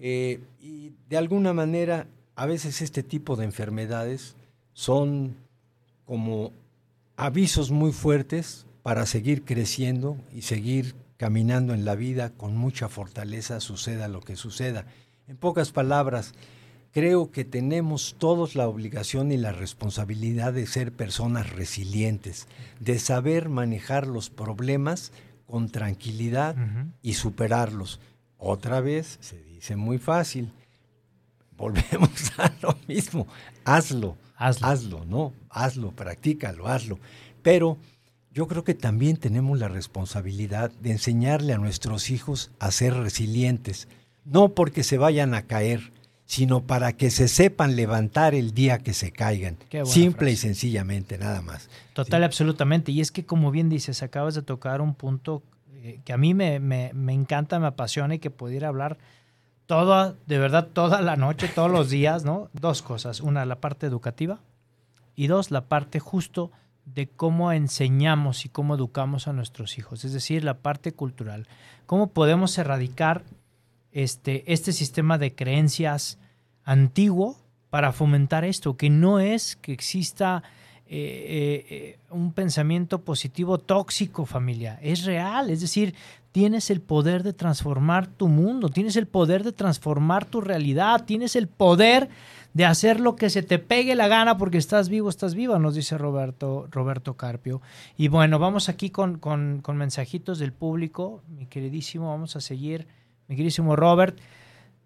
Speaker 2: Eh, y de alguna manera, a veces este tipo de enfermedades son como avisos muy fuertes para seguir creciendo y seguir caminando en la vida con mucha fortaleza, suceda lo que suceda. En pocas palabras, creo que tenemos todos la obligación y la responsabilidad de ser personas resilientes, de saber manejar los problemas con tranquilidad y superarlos. Otra vez, se dice muy fácil, volvemos a lo mismo, hazlo,
Speaker 1: Hazlo.
Speaker 2: hazlo, ¿no? Hazlo, practícalo, hazlo. Pero yo creo que también tenemos la responsabilidad de enseñarle a nuestros hijos a ser resilientes, no porque se vayan a caer, sino para que se sepan levantar el día que se caigan. Simple y sencillamente, nada más.
Speaker 1: Total, absolutamente. Y es que, como bien dices, acabas de tocar un punto eh, que a mí me, me- me encanta, me apasiona y que pudiera hablar toda, de verdad, toda la noche, todos los días, ¿no? Dos cosas. Una, la parte educativa y dos, la parte justo de cómo enseñamos y cómo educamos a nuestros hijos, es decir, la parte cultural. ¿Cómo podemos erradicar este, este sistema de creencias antiguo para fomentar esto? Que no es que exista eh, eh, un pensamiento positivo tóxico, familia. Es real, es decir, tienes el poder de transformar tu mundo, tienes el poder de transformar tu realidad, tienes el poder de hacer lo que se te pegue la gana porque estás vivo, estás viva, nos dice Roberto, Roberto Carpio. Y bueno, vamos aquí con, con- con mensajitos del público, mi queridísimo, vamos a seguir, mi queridísimo Robert.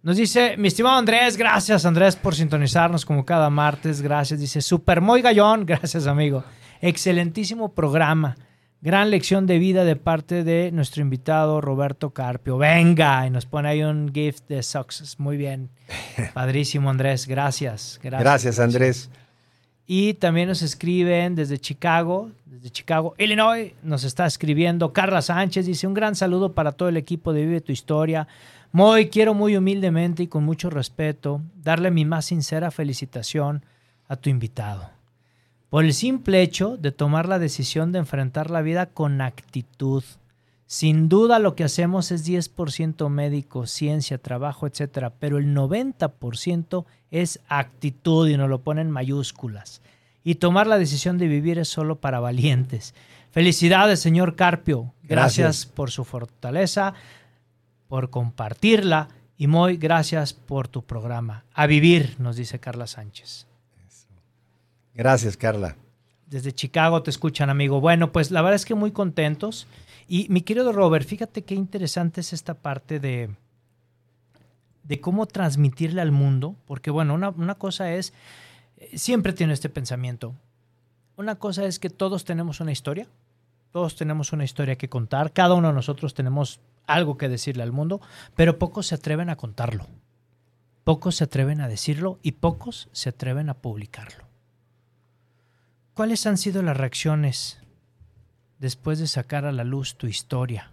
Speaker 1: Nos dice, mi estimado Andrés, gracias Andrés por sintonizarnos como cada martes, gracias. Dice, super muy gallón, gracias amigo. Excelentísimo programa, gran lección de vida de parte de nuestro invitado Roberto Carpio. Venga, y nos pone ahí un gift de success. Muy bien, padrísimo Andrés, gracias. Gracias,
Speaker 2: Gracias, Andrés.
Speaker 1: Y también nos escriben desde Chicago, desde Chicago, Illinois, nos está escribiendo. Carla Sánchez dice: Un gran saludo para todo el equipo de Vive tu Historia. Muy, quiero muy humildemente y con mucho respeto darle mi más sincera felicitación a tu invitado. Por el simple hecho de tomar la decisión de enfrentar la vida con actitud. Sin duda lo que hacemos es 10% médico, ciencia, trabajo, etcétera, pero el 90% es actitud y nos lo ponen mayúsculas. Y tomar la decisión de vivir es solo para valientes. Felicidades, señor Carpio. Gracias,
Speaker 2: Gracias.
Speaker 1: por su fortaleza, por compartirla y muy gracias por tu programa. A vivir, nos dice Carla Sánchez.
Speaker 2: Gracias, Carla.
Speaker 1: Desde Chicago te escuchan, amigo. Bueno, pues la verdad es que muy contentos. Y mi querido Robert, fíjate qué interesante es esta parte de, de cómo transmitirle al mundo, porque bueno, una, una cosa es, eh, siempre tiene este pensamiento, una cosa es que todos tenemos una historia, todos tenemos una historia que contar, cada uno de nosotros tenemos algo que decirle al mundo, pero pocos se atreven a contarlo, pocos se atreven a decirlo y pocos se atreven a publicarlo. ¿Cuáles han sido las reacciones después de sacar a la luz tu historia?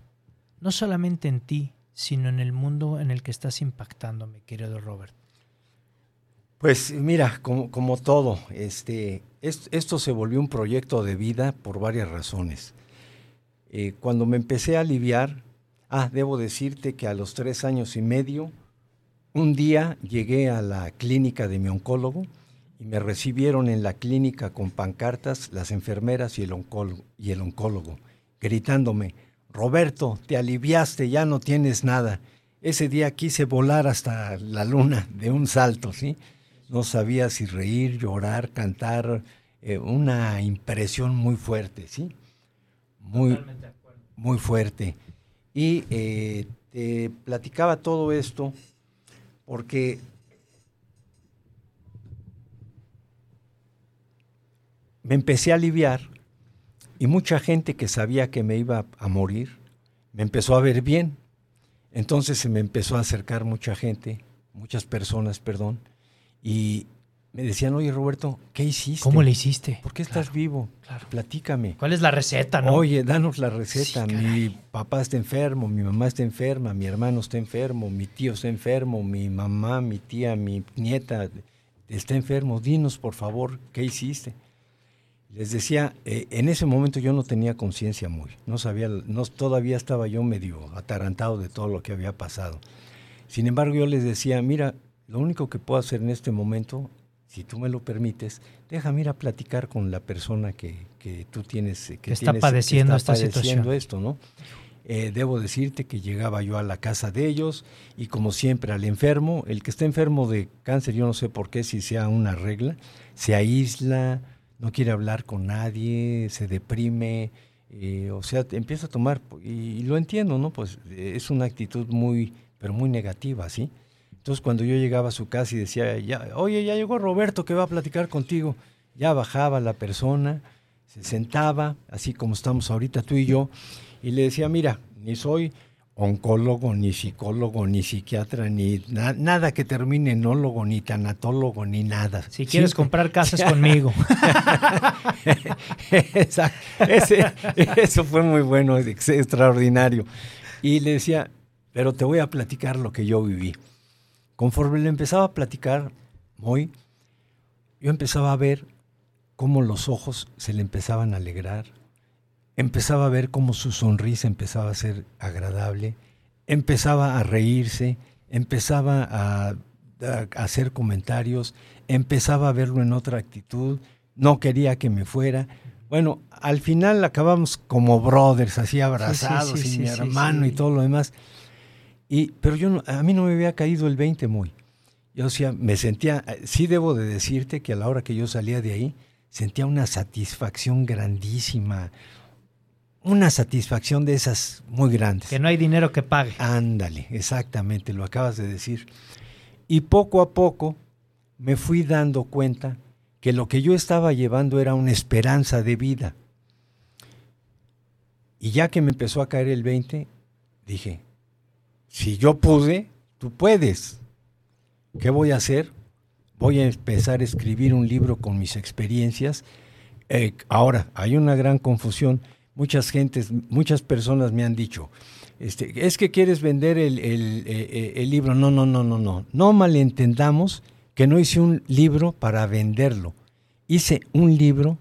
Speaker 1: No solamente en ti, sino en el mundo en el que estás impactando, mi querido Robert.
Speaker 2: Pues mira, como, todo, este, es- esto se volvió un proyecto de vida por varias razones. Eh, cuando me empecé a aliviar, ah, debo decirte que a los tres años y medio, un día llegué a la clínica de mi oncólogo y me recibieron en la clínica con pancartas las enfermeras y el oncólogo, y el oncólogo gritándome, Roberto, te aliviaste, ya no tienes nada. Ese día quise volar hasta la luna de un salto, ¿sí? No sabía si reír, llorar, cantar, eh, una impresión muy fuerte, ¿sí? Muy, muy fuerte. Y eh, te platicaba todo esto porque me empecé a aliviar y mucha gente que sabía que me iba a morir me empezó a ver bien. Entonces se me empezó a acercar mucha gente, muchas personas, perdón, y me decían, oye Roberto, ¿qué hiciste?
Speaker 1: ¿Cómo le hiciste?
Speaker 2: ¿Por qué estás vivo?
Speaker 1: claro.
Speaker 2: Platícame.
Speaker 1: ¿Cuál es la receta, no?
Speaker 2: Oye, danos la receta.
Speaker 1: Sí,
Speaker 2: mi papá está enfermo, mi mamá está enferma, mi hermano está enfermo, mi tío está enfermo, mi mamá, mi tía, mi nieta está enfermo. Dinos, por favor, ¿qué hiciste? Les decía, eh, en ese momento yo no tenía conciencia muy, no sabía, no, todavía estaba yo medio atarantado de todo lo que había pasado. Sin embargo, yo les decía, mira, lo único que puedo hacer en este momento, si tú me lo permites, déjame ir a platicar con la persona que, que tú tienes, eh, que,
Speaker 1: Que está
Speaker 2: tienes-
Speaker 1: padeciendo esta
Speaker 2: padeciendo
Speaker 1: situación.
Speaker 2: esto, ¿no? Eh, debo decirte que llegaba yo a la casa de ellos y como siempre al enfermo, el que está enfermo de cáncer, yo no sé por qué, si sea una regla, se aísla, no quiere hablar con nadie, se deprime, eh, o sea, empieza a tomar, y, y lo entiendo, ¿no? Pues eh, es una actitud muy, pero muy negativa, ¿sí? Entonces cuando yo llegaba a su casa y decía, ya, oye, ya llegó Roberto que va a platicar contigo, ya bajaba la persona, se sentaba, así como estamos ahorita tú y yo, y le decía, mira, ni soy oncólogo, ni psicólogo, ni psiquiatra, ni na- nada que termine en ólogo, ni tanatólogo, ni nada.
Speaker 1: Si quieres comprar casas conmigo.
Speaker 2: Ese- eso fue muy bueno, ex- extraordinario. Y le decía, pero te voy a platicar lo que yo viví. Conforme le empezaba a platicar, muy, yo empezaba a ver cómo los ojos se le empezaban a alegrar, empezaba a ver cómo su sonrisa empezaba a ser agradable, empezaba a reírse, empezaba a, a hacer comentarios, empezaba a verlo en otra actitud, no quería que me fuera. Bueno, al final acabamos como brothers, así abrazados,
Speaker 1: sí,
Speaker 2: y
Speaker 1: sí,
Speaker 2: mi
Speaker 1: sí,
Speaker 2: hermano
Speaker 1: sí.
Speaker 2: y todo lo demás. Y, pero yo no- a mí no me había caído el 20 muy. Yo decía, me sentía, sí debo de decirte que a la hora que yo salía de ahí, sentía una satisfacción grandísima, una satisfacción de esas muy grandes.
Speaker 1: que no hay dinero que pague.
Speaker 2: Ándale, exactamente, lo acabas de decir. Y poco a poco me fui dando cuenta que lo que yo estaba llevando era una esperanza de vida. Y ya que me empezó a caer el 20, dije, si yo pude, tú puedes. ¿Qué voy a hacer? Voy a empezar a escribir un libro con mis experiencias Eh, ahora, hay una gran confusión. Muchas gentes, muchas personas me han dicho, este, es que quieres vender el, el, eh, el libro. No, no, no, no, no. No malentendamos que no hice un libro para venderlo. Hice un libro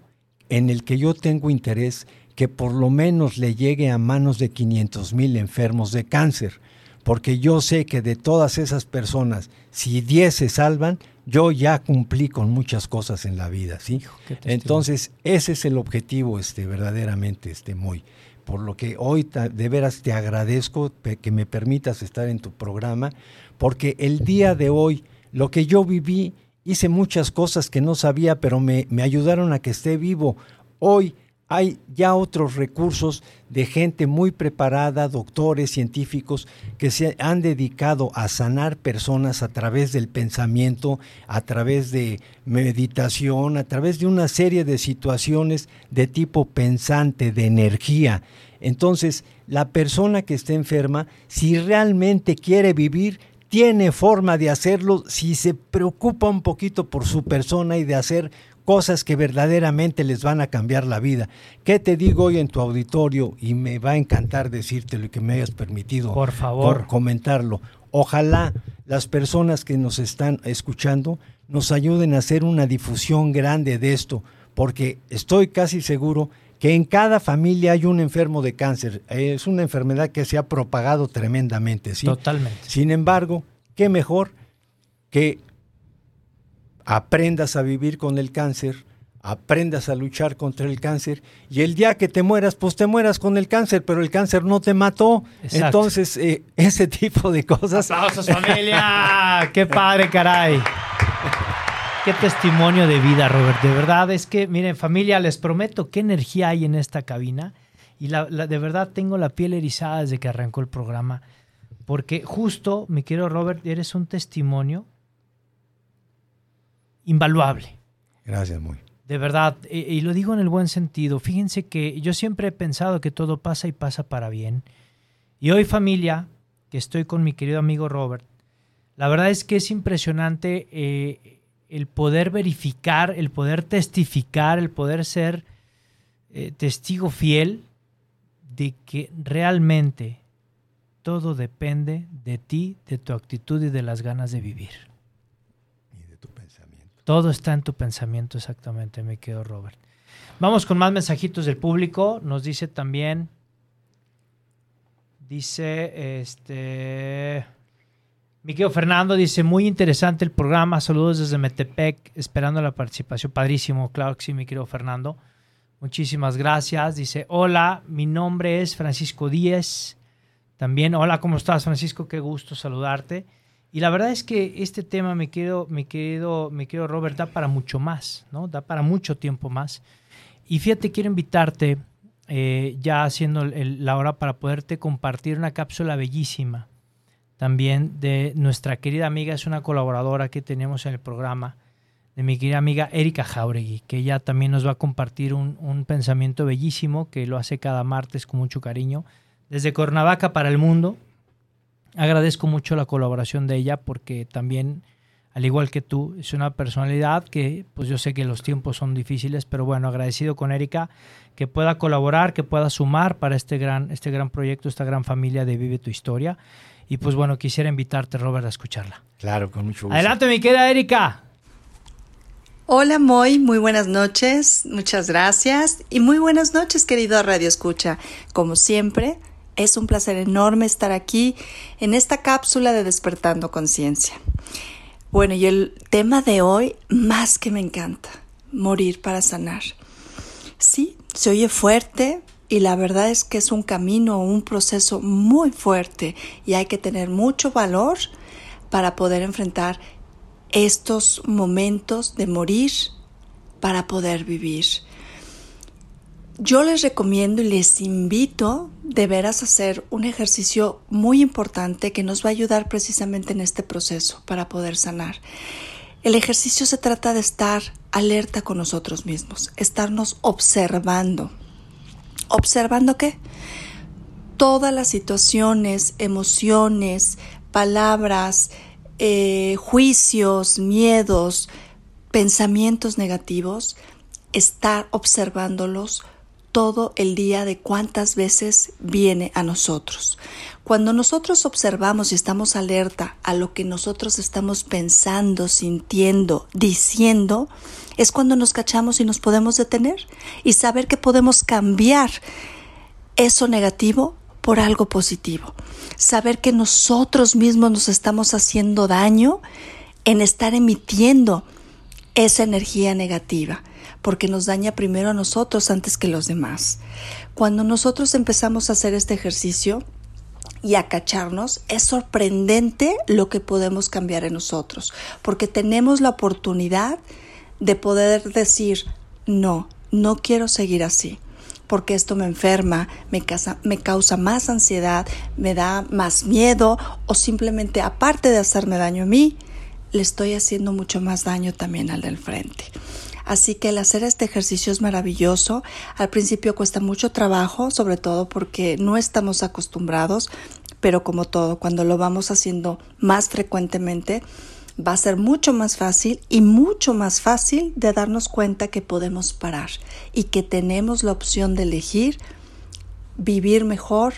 Speaker 2: en el que yo tengo interés que por lo menos le llegue a manos de 500 mil enfermos de cáncer, porque yo sé que de todas esas personas, si 10 se salvan, yo ya cumplí con muchas cosas en la vida, ¿sí? Entonces, ese es el objetivo, este, verdaderamente, este, muy. Por lo que hoy de veras te agradezco que me permitas estar en tu programa, porque el día de hoy, lo que yo viví, hice muchas cosas que no sabía, pero me, me ayudaron a que esté vivo. Hoy hay ya otros recursos de gente muy preparada, doctores, científicos, que se han dedicado a sanar personas a través del pensamiento, a través de meditación, a través de una serie de situaciones de tipo pensante, de energía. Entonces, la persona que esté enferma, si realmente quiere vivir, tiene forma de hacerlo si se preocupa un poquito por su persona y de hacer cosas que verdaderamente les van a cambiar la vida. ¿Qué te digo hoy en tu auditorio? Y me va a encantar decírtelo y que me hayas permitido
Speaker 1: por favor.
Speaker 2: comentarlo. Ojalá las personas que nos están escuchando nos ayuden a hacer una difusión grande de esto, porque estoy casi seguro que en cada familia hay un enfermo de cáncer. Es una enfermedad que se ha propagado tremendamente, ¿sí?
Speaker 1: Totalmente.
Speaker 2: Sin embargo, qué mejor que aprendas a vivir con el cáncer, aprendas a luchar contra el cáncer y el día que te mueras, pues te mueras con el cáncer, pero el cáncer no te mató. Entonces, eh, ese tipo de cosas.
Speaker 1: ¡Aplausos, familia! ¡Qué padre, caray! Qué testimonio de vida, Robert. De verdad es que, miren, familia, les prometo qué energía hay en esta cabina. Y la, de verdad tengo la piel erizada desde que arrancó el programa. Porque justo, mi querido Robert, eres un testimonio invaluable.
Speaker 2: Gracias, muy.
Speaker 1: De verdad, y, lo digo en el buen sentido. Fíjense que yo siempre he pensado que todo pasa y pasa para bien. Y hoy familia, que estoy con mi querido amigo Robert, la verdad es que es impresionante eh, el poder verificar, el poder testificar, el poder ser eh, testigo fiel de que realmente todo depende de ti, de tu actitud y de las ganas de vivir. Todo está en tu pensamiento, exactamente, me quedo Robert. Vamos con más mensajitos del público. Nos dice también, dice, este, mi querido Fernando dice, muy interesante el programa, saludos desde Metepec, esperando la participación, padrísimo, claro que sí, mi querido Fernando. Muchísimas gracias. Dice, hola, mi nombre es Francisco Díez. También, hola, ¿cómo estás, Francisco? Qué gusto saludarte. Y la verdad es que este tema, mi querido, mi querido, mi querido Robert, da para mucho más, ¿no? Da para mucho tiempo más. Y fíjate, quiero invitarte, eh, ya haciendo la hora para poderte compartir una cápsula bellísima también de nuestra querida amiga, es una colaboradora que tenemos en el programa, de mi querida amiga Erika Jauregui, que ella también nos va a compartir un, un pensamiento bellísimo que lo hace cada martes con mucho cariño, desde Cuernavaca para el mundo, agradezco mucho la colaboración de ella porque también, al igual que tú, es una personalidad que pues yo sé que los tiempos son difíciles, pero bueno, agradecido con Erika que pueda colaborar, que pueda sumar para este gran, este gran proyecto, esta gran familia de Vive tu Historia. Y pues bueno, quisiera invitarte, Robert, a escucharla.
Speaker 2: Claro, con mucho gusto.
Speaker 1: Adelante, mi querida Erika.
Speaker 4: Hola Moy, muy buenas noches, muchas gracias y muy buenas noches querido Radio Escucha. Como siempre, es un placer enorme estar aquí en esta cápsula de Despertando Conciencia. Bueno, y el tema de hoy más que me encanta, morir para sanar. Sí, se oye fuerte y la verdad es que es un camino, un proceso muy fuerte y hay que tener mucho valor para poder enfrentar estos momentos de morir para poder vivir yo les recomiendo y les invito de veras a hacer un ejercicio muy importante que nos va a ayudar precisamente en este proceso para poder sanar. El ejercicio se trata de estar alerta con nosotros mismos, estarnos observando. ¿Observando qué? Todas las situaciones, emociones, palabras, eh, juicios, miedos, pensamientos negativos estar observándolos todo el día de cuántas veces viene a nosotros. Cuando nosotros observamos y estamos alerta a lo que nosotros estamos pensando, sintiendo, diciendo, es cuando nos cachamos y nos podemos detener y saber que podemos cambiar eso negativo por algo positivo. Saber que nosotros mismos nos estamos haciendo daño en estar emitiendo esa energía negativa porque nos daña primero a nosotros antes que los demás. Cuando nosotros empezamos a hacer este ejercicio y a cacharnos, es sorprendente lo que podemos cambiar en nosotros, porque tenemos la oportunidad de poder decir, no, no quiero seguir así porque esto me enferma, me me causa, más ansiedad, me da más miedo o simplemente aparte de hacerme daño a mí, le estoy haciendo mucho más daño también al del frente. Así que el hacer este ejercicio es maravilloso. Al principio cuesta mucho trabajo, sobre todo porque no estamos acostumbrados, pero como todo, cuando lo vamos haciendo más frecuentemente, va a ser mucho más fácil y mucho más fácil de darnos cuenta que podemos parar y que tenemos la opción de elegir vivir mejor,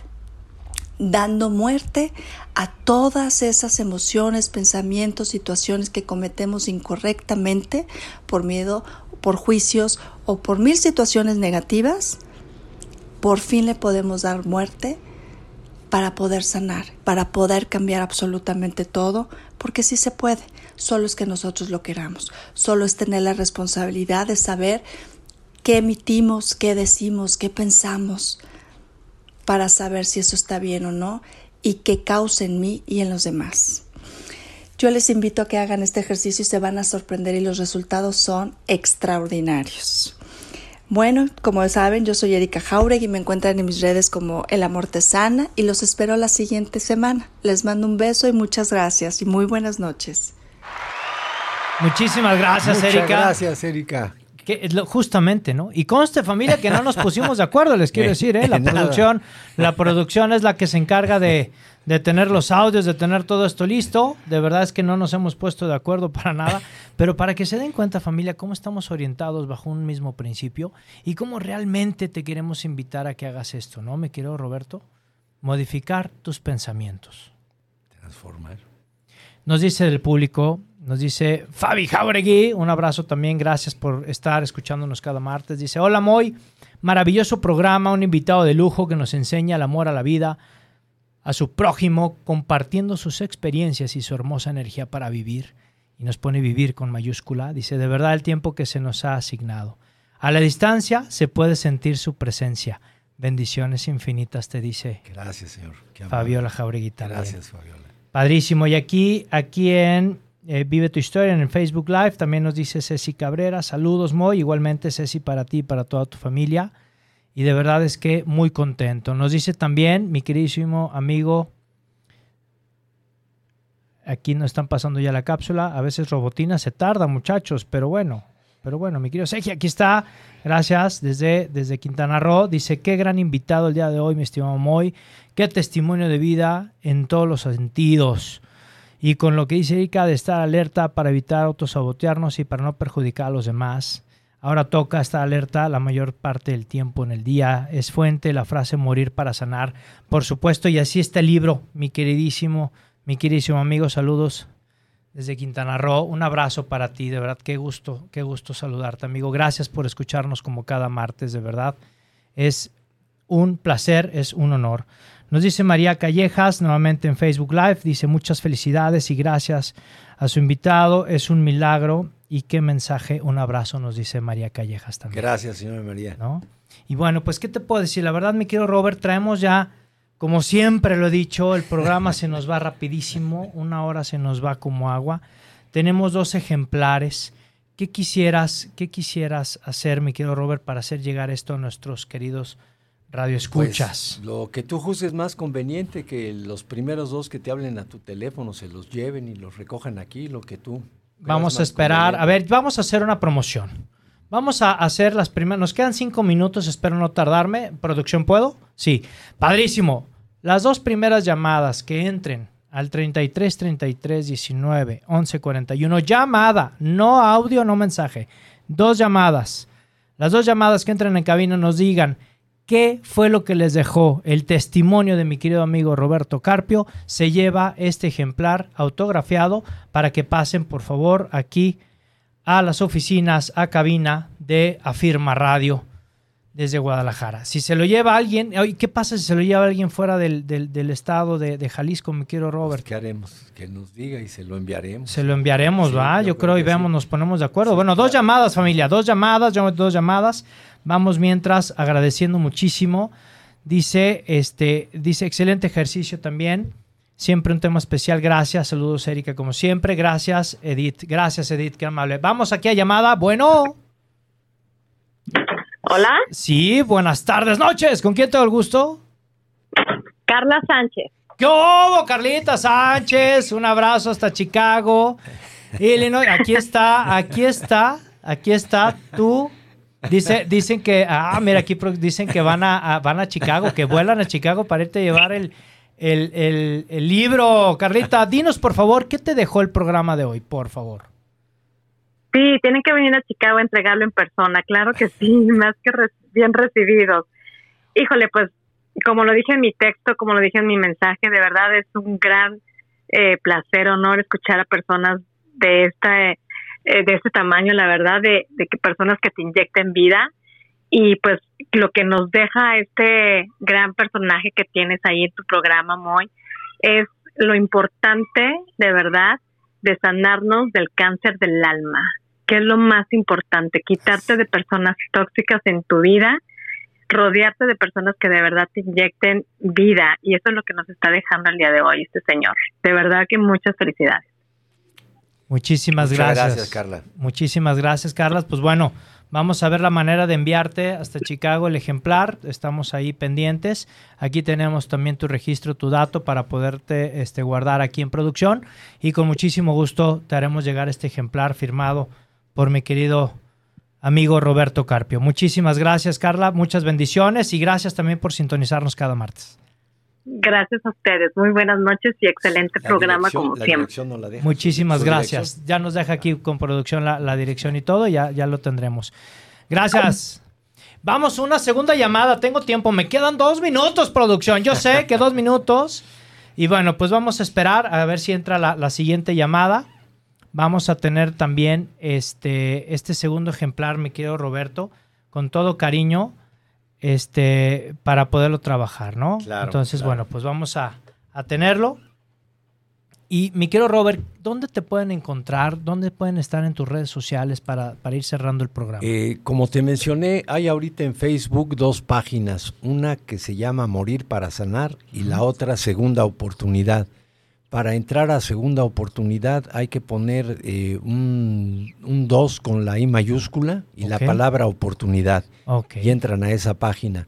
Speaker 4: dando muerte a todas esas emociones, pensamientos, situaciones que cometemos incorrectamente por miedo, por juicios o por mil situaciones negativas, por fin le podemos dar muerte para poder sanar, para poder cambiar absolutamente todo, porque sí se puede, solo es que nosotros lo queramos, solo es tener la responsabilidad de saber qué emitimos, qué decimos, qué pensamos, para saber si eso está bien o no y qué causa en mí y en los demás. Yo les invito a que hagan este ejercicio y se van a sorprender y los resultados son extraordinarios. Bueno, como saben, yo soy Erika Jauregui y me encuentran en mis redes como El Amor Te Sana y los espero la siguiente semana. Les mando un beso y muchas gracias y muy buenas noches.
Speaker 1: Muchísimas gracias,
Speaker 2: Muchas
Speaker 1: Erika.
Speaker 2: Gracias, Erika.
Speaker 1: Que es lo- justamente, ¿no? Y conste familia que no nos pusimos de acuerdo, les quiero decir, ¿eh? La producción, la producción es la que se encarga de, de tener los audios, de tener todo esto listo. De verdad es que no nos hemos puesto de acuerdo para nada, pero para que se den cuenta familia cómo estamos orientados bajo un mismo principio y cómo realmente te queremos invitar a que hagas esto, ¿no? Me quiero, Roberto, modificar tus pensamientos.
Speaker 2: Transformar.
Speaker 1: Nos dice el público, nos dice Fabi Jauregui, un abrazo también, gracias por estar escuchándonos cada martes. Dice, hola Moy, maravilloso programa, un invitado de lujo que nos enseña el amor a la vida, a su prójimo, compartiendo sus experiencias y su hermosa energía para vivir. Y nos pone vivir con mayúscula. Dice, de verdad el tiempo que se nos ha asignado. A la distancia se puede sentir su presencia. Bendiciones infinitas, te dice
Speaker 2: Gracias, señor.
Speaker 1: Fabiola Jauregui también.
Speaker 2: Gracias, Fabiola.
Speaker 1: Padrísimo. Y aquí, aquí en eh, Vive tu Historia, en el Facebook Live, también nos dice Ceci Cabrera. Saludos, Moy. Igualmente, Ceci, para ti y para toda tu familia. Y de verdad es que muy contento. Nos dice también mi queridísimo amigo. Aquí nos están pasando ya la cápsula. A veces Robotina se tarda, muchachos, pero bueno. Pero bueno, mi querido Sergio, aquí está. Gracias desde, desde Quintana Roo. Dice, qué gran invitado el día de hoy, mi estimado Moy. Qué testimonio de vida en todos los sentidos. Y con lo que dice Erika de estar alerta para evitar autosabotearnos y para no perjudicar a los demás. Ahora toca estar alerta la mayor parte del tiempo en el día. Es fuente la frase morir para sanar. Por supuesto, y así está el libro, mi queridísimo, mi queridísimo amigo. Saludos desde Quintana Roo. Un abrazo para ti, de verdad. Qué gusto, qué gusto saludarte, amigo. Gracias por escucharnos como cada martes, de verdad. Es un placer, es un honor. Nos dice María Callejas, nuevamente en Facebook Live, dice muchas felicidades y gracias a su invitado. Es un milagro y qué mensaje, un abrazo, nos dice María Callejas también.
Speaker 2: Gracias, señora María.
Speaker 1: ¿no? Y bueno, pues, ¿qué te puedo decir? La verdad, mi querido Robert, traemos ya, como siempre lo he dicho, el programa se nos va rapidísimo, una hora se nos va como agua. Tenemos dos ejemplares. ¿Qué quisieras, qué quisieras hacer, mi querido Robert, para hacer llegar esto a nuestros queridos radioescuchas?
Speaker 2: Pues, lo que tú juzgues más conveniente que los primeros dos que te hablen a tu teléfono se los lleven y los recojan aquí, lo que tú.
Speaker 1: Vamos a esperar. A ver, vamos a hacer una promoción. Vamos a hacer las primeras. Nos quedan cinco minutos, espero no tardarme. ¿Producción puedo? Sí. Padrísimo. Las dos primeras llamadas que entren al 33 33 19 11 41. Llamada, no audio, no mensaje. Dos llamadas. las dos llamadas que entren en cabina nos digan qué fue lo que les dejó el testimonio de mi querido amigo Roberto Carpio, se lleva este ejemplar autografiado para que pasen por favor aquí a las oficinas, a cabina de Afirma Radio desde Guadalajara. Si se lo lleva alguien, ¿qué pasa si se lo lleva alguien fuera del, del, estado de, Jalisco, mi quiero Robert?
Speaker 2: ¿Qué haremos? Que nos diga y se lo enviaremos.
Speaker 1: Se lo enviaremos, ¿va? Yo, creo, y veamos, nos ponemos de acuerdo. bueno, dos llamadas, familia, dos llamadas, dos llamadas. Vamos mientras agradeciendo muchísimo. Dice, este, dice, excelente ejercicio también. Siempre un tema especial. Gracias. Saludos, Erika, como siempre. Gracias, Edith. Gracias, Edith. Qué amable. Vamos aquí a llamada. Bueno.
Speaker 5: Hola.
Speaker 1: Sí, buenas tardes, noches. ¿Con quién tengo el gusto?
Speaker 5: Carla Sánchez.
Speaker 1: ¿Qué hubo, Carlita Sánchez? Un abrazo hasta Chicago. Illinois, aquí está, aquí está, aquí está tú. Dice, dicen que, ah, mira, aquí dicen que van a, van a Chicago, que vuelan a Chicago para irte a llevar el, el, el libro. Carlita, dinos por favor, ¿qué te dejó el programa de hoy, por favor?
Speaker 5: Sí, tienen que venir a Chicago a entregarlo en persona, claro que sí, más que bien recibidos. Híjole, pues como lo dije en mi texto, como lo dije en mi mensaje, de verdad es un gran eh, placer, honor escuchar a personas de esta eh, de este tamaño, la verdad, de, de que personas que te inyecten vida y pues lo que nos deja este gran personaje que tienes ahí en tu programa, Moy, es lo importante, de verdad, de sanarnos del cáncer del alma que es lo más importante, quitarte de personas tóxicas en tu vida, rodearte de personas que de verdad te inyecten vida y eso es lo que nos está dejando el día de hoy este señor. De verdad que muchas felicidades.
Speaker 1: Muchísimas gracias.
Speaker 2: gracias, Carla.
Speaker 1: Muchísimas gracias, Carla. Pues bueno, vamos a ver la manera de enviarte hasta Chicago el ejemplar. Estamos ahí pendientes. Aquí tenemos también tu registro, tu dato para poderte este, guardar aquí en producción. Y con muchísimo gusto te haremos llegar este ejemplar firmado por mi querido amigo Roberto Carpio. Muchísimas gracias, Carla. Muchas bendiciones y gracias también por sintonizarnos cada martes.
Speaker 5: Gracias a ustedes. Muy buenas noches y excelente programa como siempre.
Speaker 1: Muchísimas gracias. Ya nos deja aquí con producción la, dirección y todo, ya, ya lo tendremos. Gracias. Vamos, una segunda llamada. Tengo tiempo. Me quedan dos minutos, producción. Yo sé que dos minutos. Y bueno, pues vamos a esperar a ver si entra la, la siguiente llamada vamos a tener también este, este segundo ejemplar, mi querido Roberto, con todo cariño, este, para poderlo trabajar, ¿no? Entonces, bueno, pues vamos a, tenerlo. Y mi querido Robert, ¿dónde te pueden encontrar? ¿Dónde pueden estar en tus redes sociales para, para ir cerrando el programa?
Speaker 2: Eh, como te mencioné, hay ahorita en Facebook dos páginas, una que se llama Morir para Sanar y la otra Segunda Oportunidad para entrar a segunda oportunidad hay que poner eh, un 2 con la I mayúscula y la palabra oportunidad. Y entran a esa página.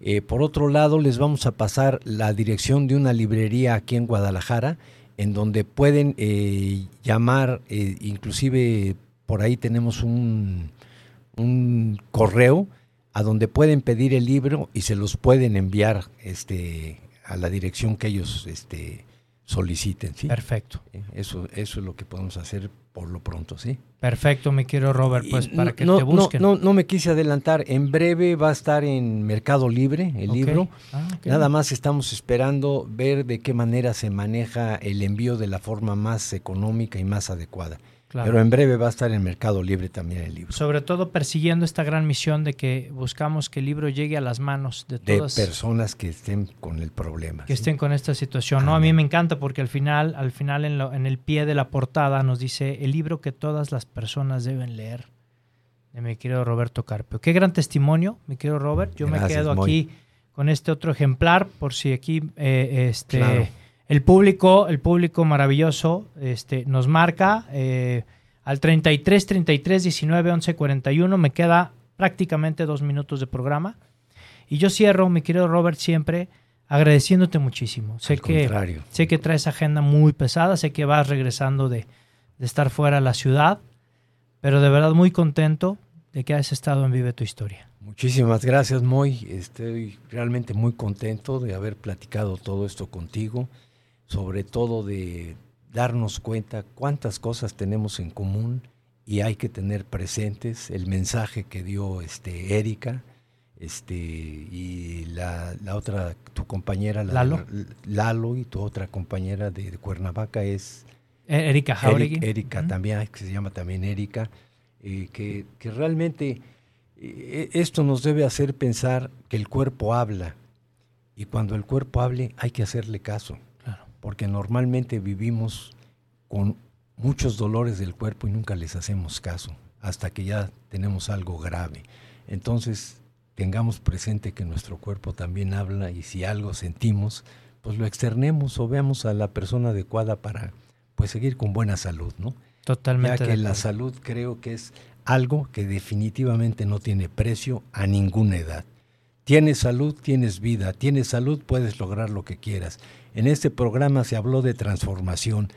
Speaker 2: Eh, por otro lado, les vamos a pasar la dirección de una librería aquí en Guadalajara, en donde pueden eh, llamar, inclusive por ahí tenemos un, un correo a donde pueden pedir el libro y se los pueden enviar este, a la dirección que ellos este, soliciten, ¿sí?
Speaker 1: Perfecto.
Speaker 2: Eso, eso es lo que podemos hacer por lo pronto, ¿sí?
Speaker 1: Perfecto, mi quiero Robert, pues para que te busquen.
Speaker 2: No, no, me quise adelantar, en breve va a estar en Mercado Libre el libro. Ah, Nada más estamos esperando ver de qué manera se maneja el envío de la forma más económica y más adecuada. Pero en breve va a estar en Mercado Libre también el libro.
Speaker 1: Sobre todo persiguiendo esta gran misión de que buscamos que el libro llegue a las manos de todas.
Speaker 2: De personas que estén con el problema.
Speaker 1: Que estén con esta situación. No, a mí me encanta porque al final, al final en, lo, en, el pie de la portada nos dice el libro que todas las personas deben leer. De mi querido Roberto Carpio. Qué gran testimonio, mi querido Robert. Yo me quedo aquí con este otro ejemplar por si aquí eh, este el público, el público maravilloso, este, nos marca eh, al 33 33 19 11 41. Me queda prácticamente dos minutos de programa. Y yo cierro, mi querido Robert, siempre agradeciéndote muchísimo. Sé que, sé que traes agenda muy pesada, sé que vas regresando de, de estar fuera de la ciudad, pero de verdad muy contento de que hayas estado en Vive tu Historia.
Speaker 2: Muchísimas gracias, Moy. Estoy realmente muy contento de haber platicado todo esto contigo sobre todo de darnos cuenta cuántas cosas tenemos en común y hay que tener presentes el mensaje que dio este Erika este y la, la otra tu compañera la
Speaker 1: Lalo.
Speaker 2: de- Lalo y tu otra compañera de, de Cuernavaca es
Speaker 1: Eh, Erika Jauregui.
Speaker 2: Eri- Erika también, que se llama también Erika, eh, que, que realmente eh, esto nos debe hacer pensar que el cuerpo habla y cuando el cuerpo hable hay que hacerle caso. Porque normalmente vivimos con muchos dolores del cuerpo y nunca les hacemos caso hasta que ya tenemos algo grave. Entonces, tengamos presente que nuestro cuerpo también habla y si algo sentimos, pues lo externemos o veamos a la persona adecuada para pues seguir con buena salud, ¿no?
Speaker 1: Totalmente.
Speaker 2: ya que la salud creo que es algo que definitivamente no tiene precio a ninguna edad. Tienes salud, tienes vida, tienes salud, puedes lograr lo que quieras. En este programa se habló de transformación.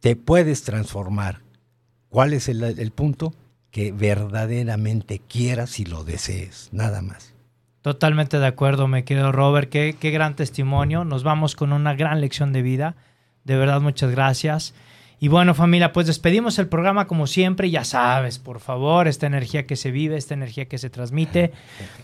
Speaker 2: Te puedes transformar. ¿Cuál es el, punto? Que verdaderamente quieras y lo desees, nada más.
Speaker 1: Totalmente de acuerdo, me quedo Robert. Qué gran testimonio. Nos vamos con una gran lección de vida. De verdad, muchas gracias. Y bueno, familia, pues despedimos el programa como siempre. Ya sabes, por favor, esta energía que se vive, esta energía que se transmite.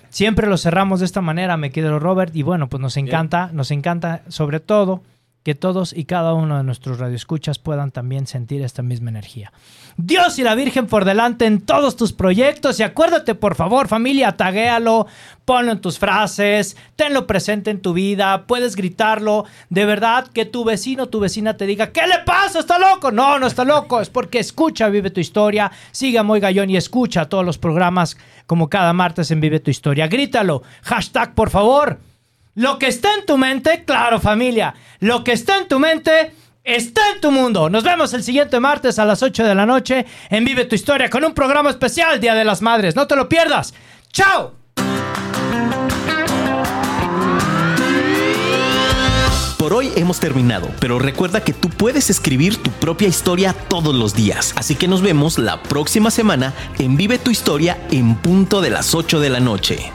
Speaker 1: Siempre lo cerramos de esta manera, me quedo Robert. Y bueno, pues nos encanta, nos encanta sobre todo que todos y cada uno de nuestros radioescuchas puedan también sentir esta misma energía. Dios y la Virgen por delante en todos tus proyectos y acuérdate por favor familia, taguéalo, ponlo en tus frases, tenlo presente en tu vida, puedes gritarlo, de verdad que tu vecino, tu vecina te diga, ¿qué le pasa? ¿Está loco? No, no está loco, es porque escucha Vive tu Historia, sigue a Moy Gallón y escucha todos los programas como cada martes en Vive tu Historia, grítalo, hashtag por favor. Lo que está en tu mente, claro familia, lo que está en tu mente está en tu mundo. Nos vemos el siguiente martes a las 8 de la noche en Vive tu Historia con un programa especial Día de las Madres. No te lo pierdas. ¡Chao!
Speaker 6: Por hoy hemos terminado, pero recuerda que tú puedes escribir tu propia historia todos los días. Así que nos vemos la próxima semana en Vive tu Historia en punto de las 8 de la noche.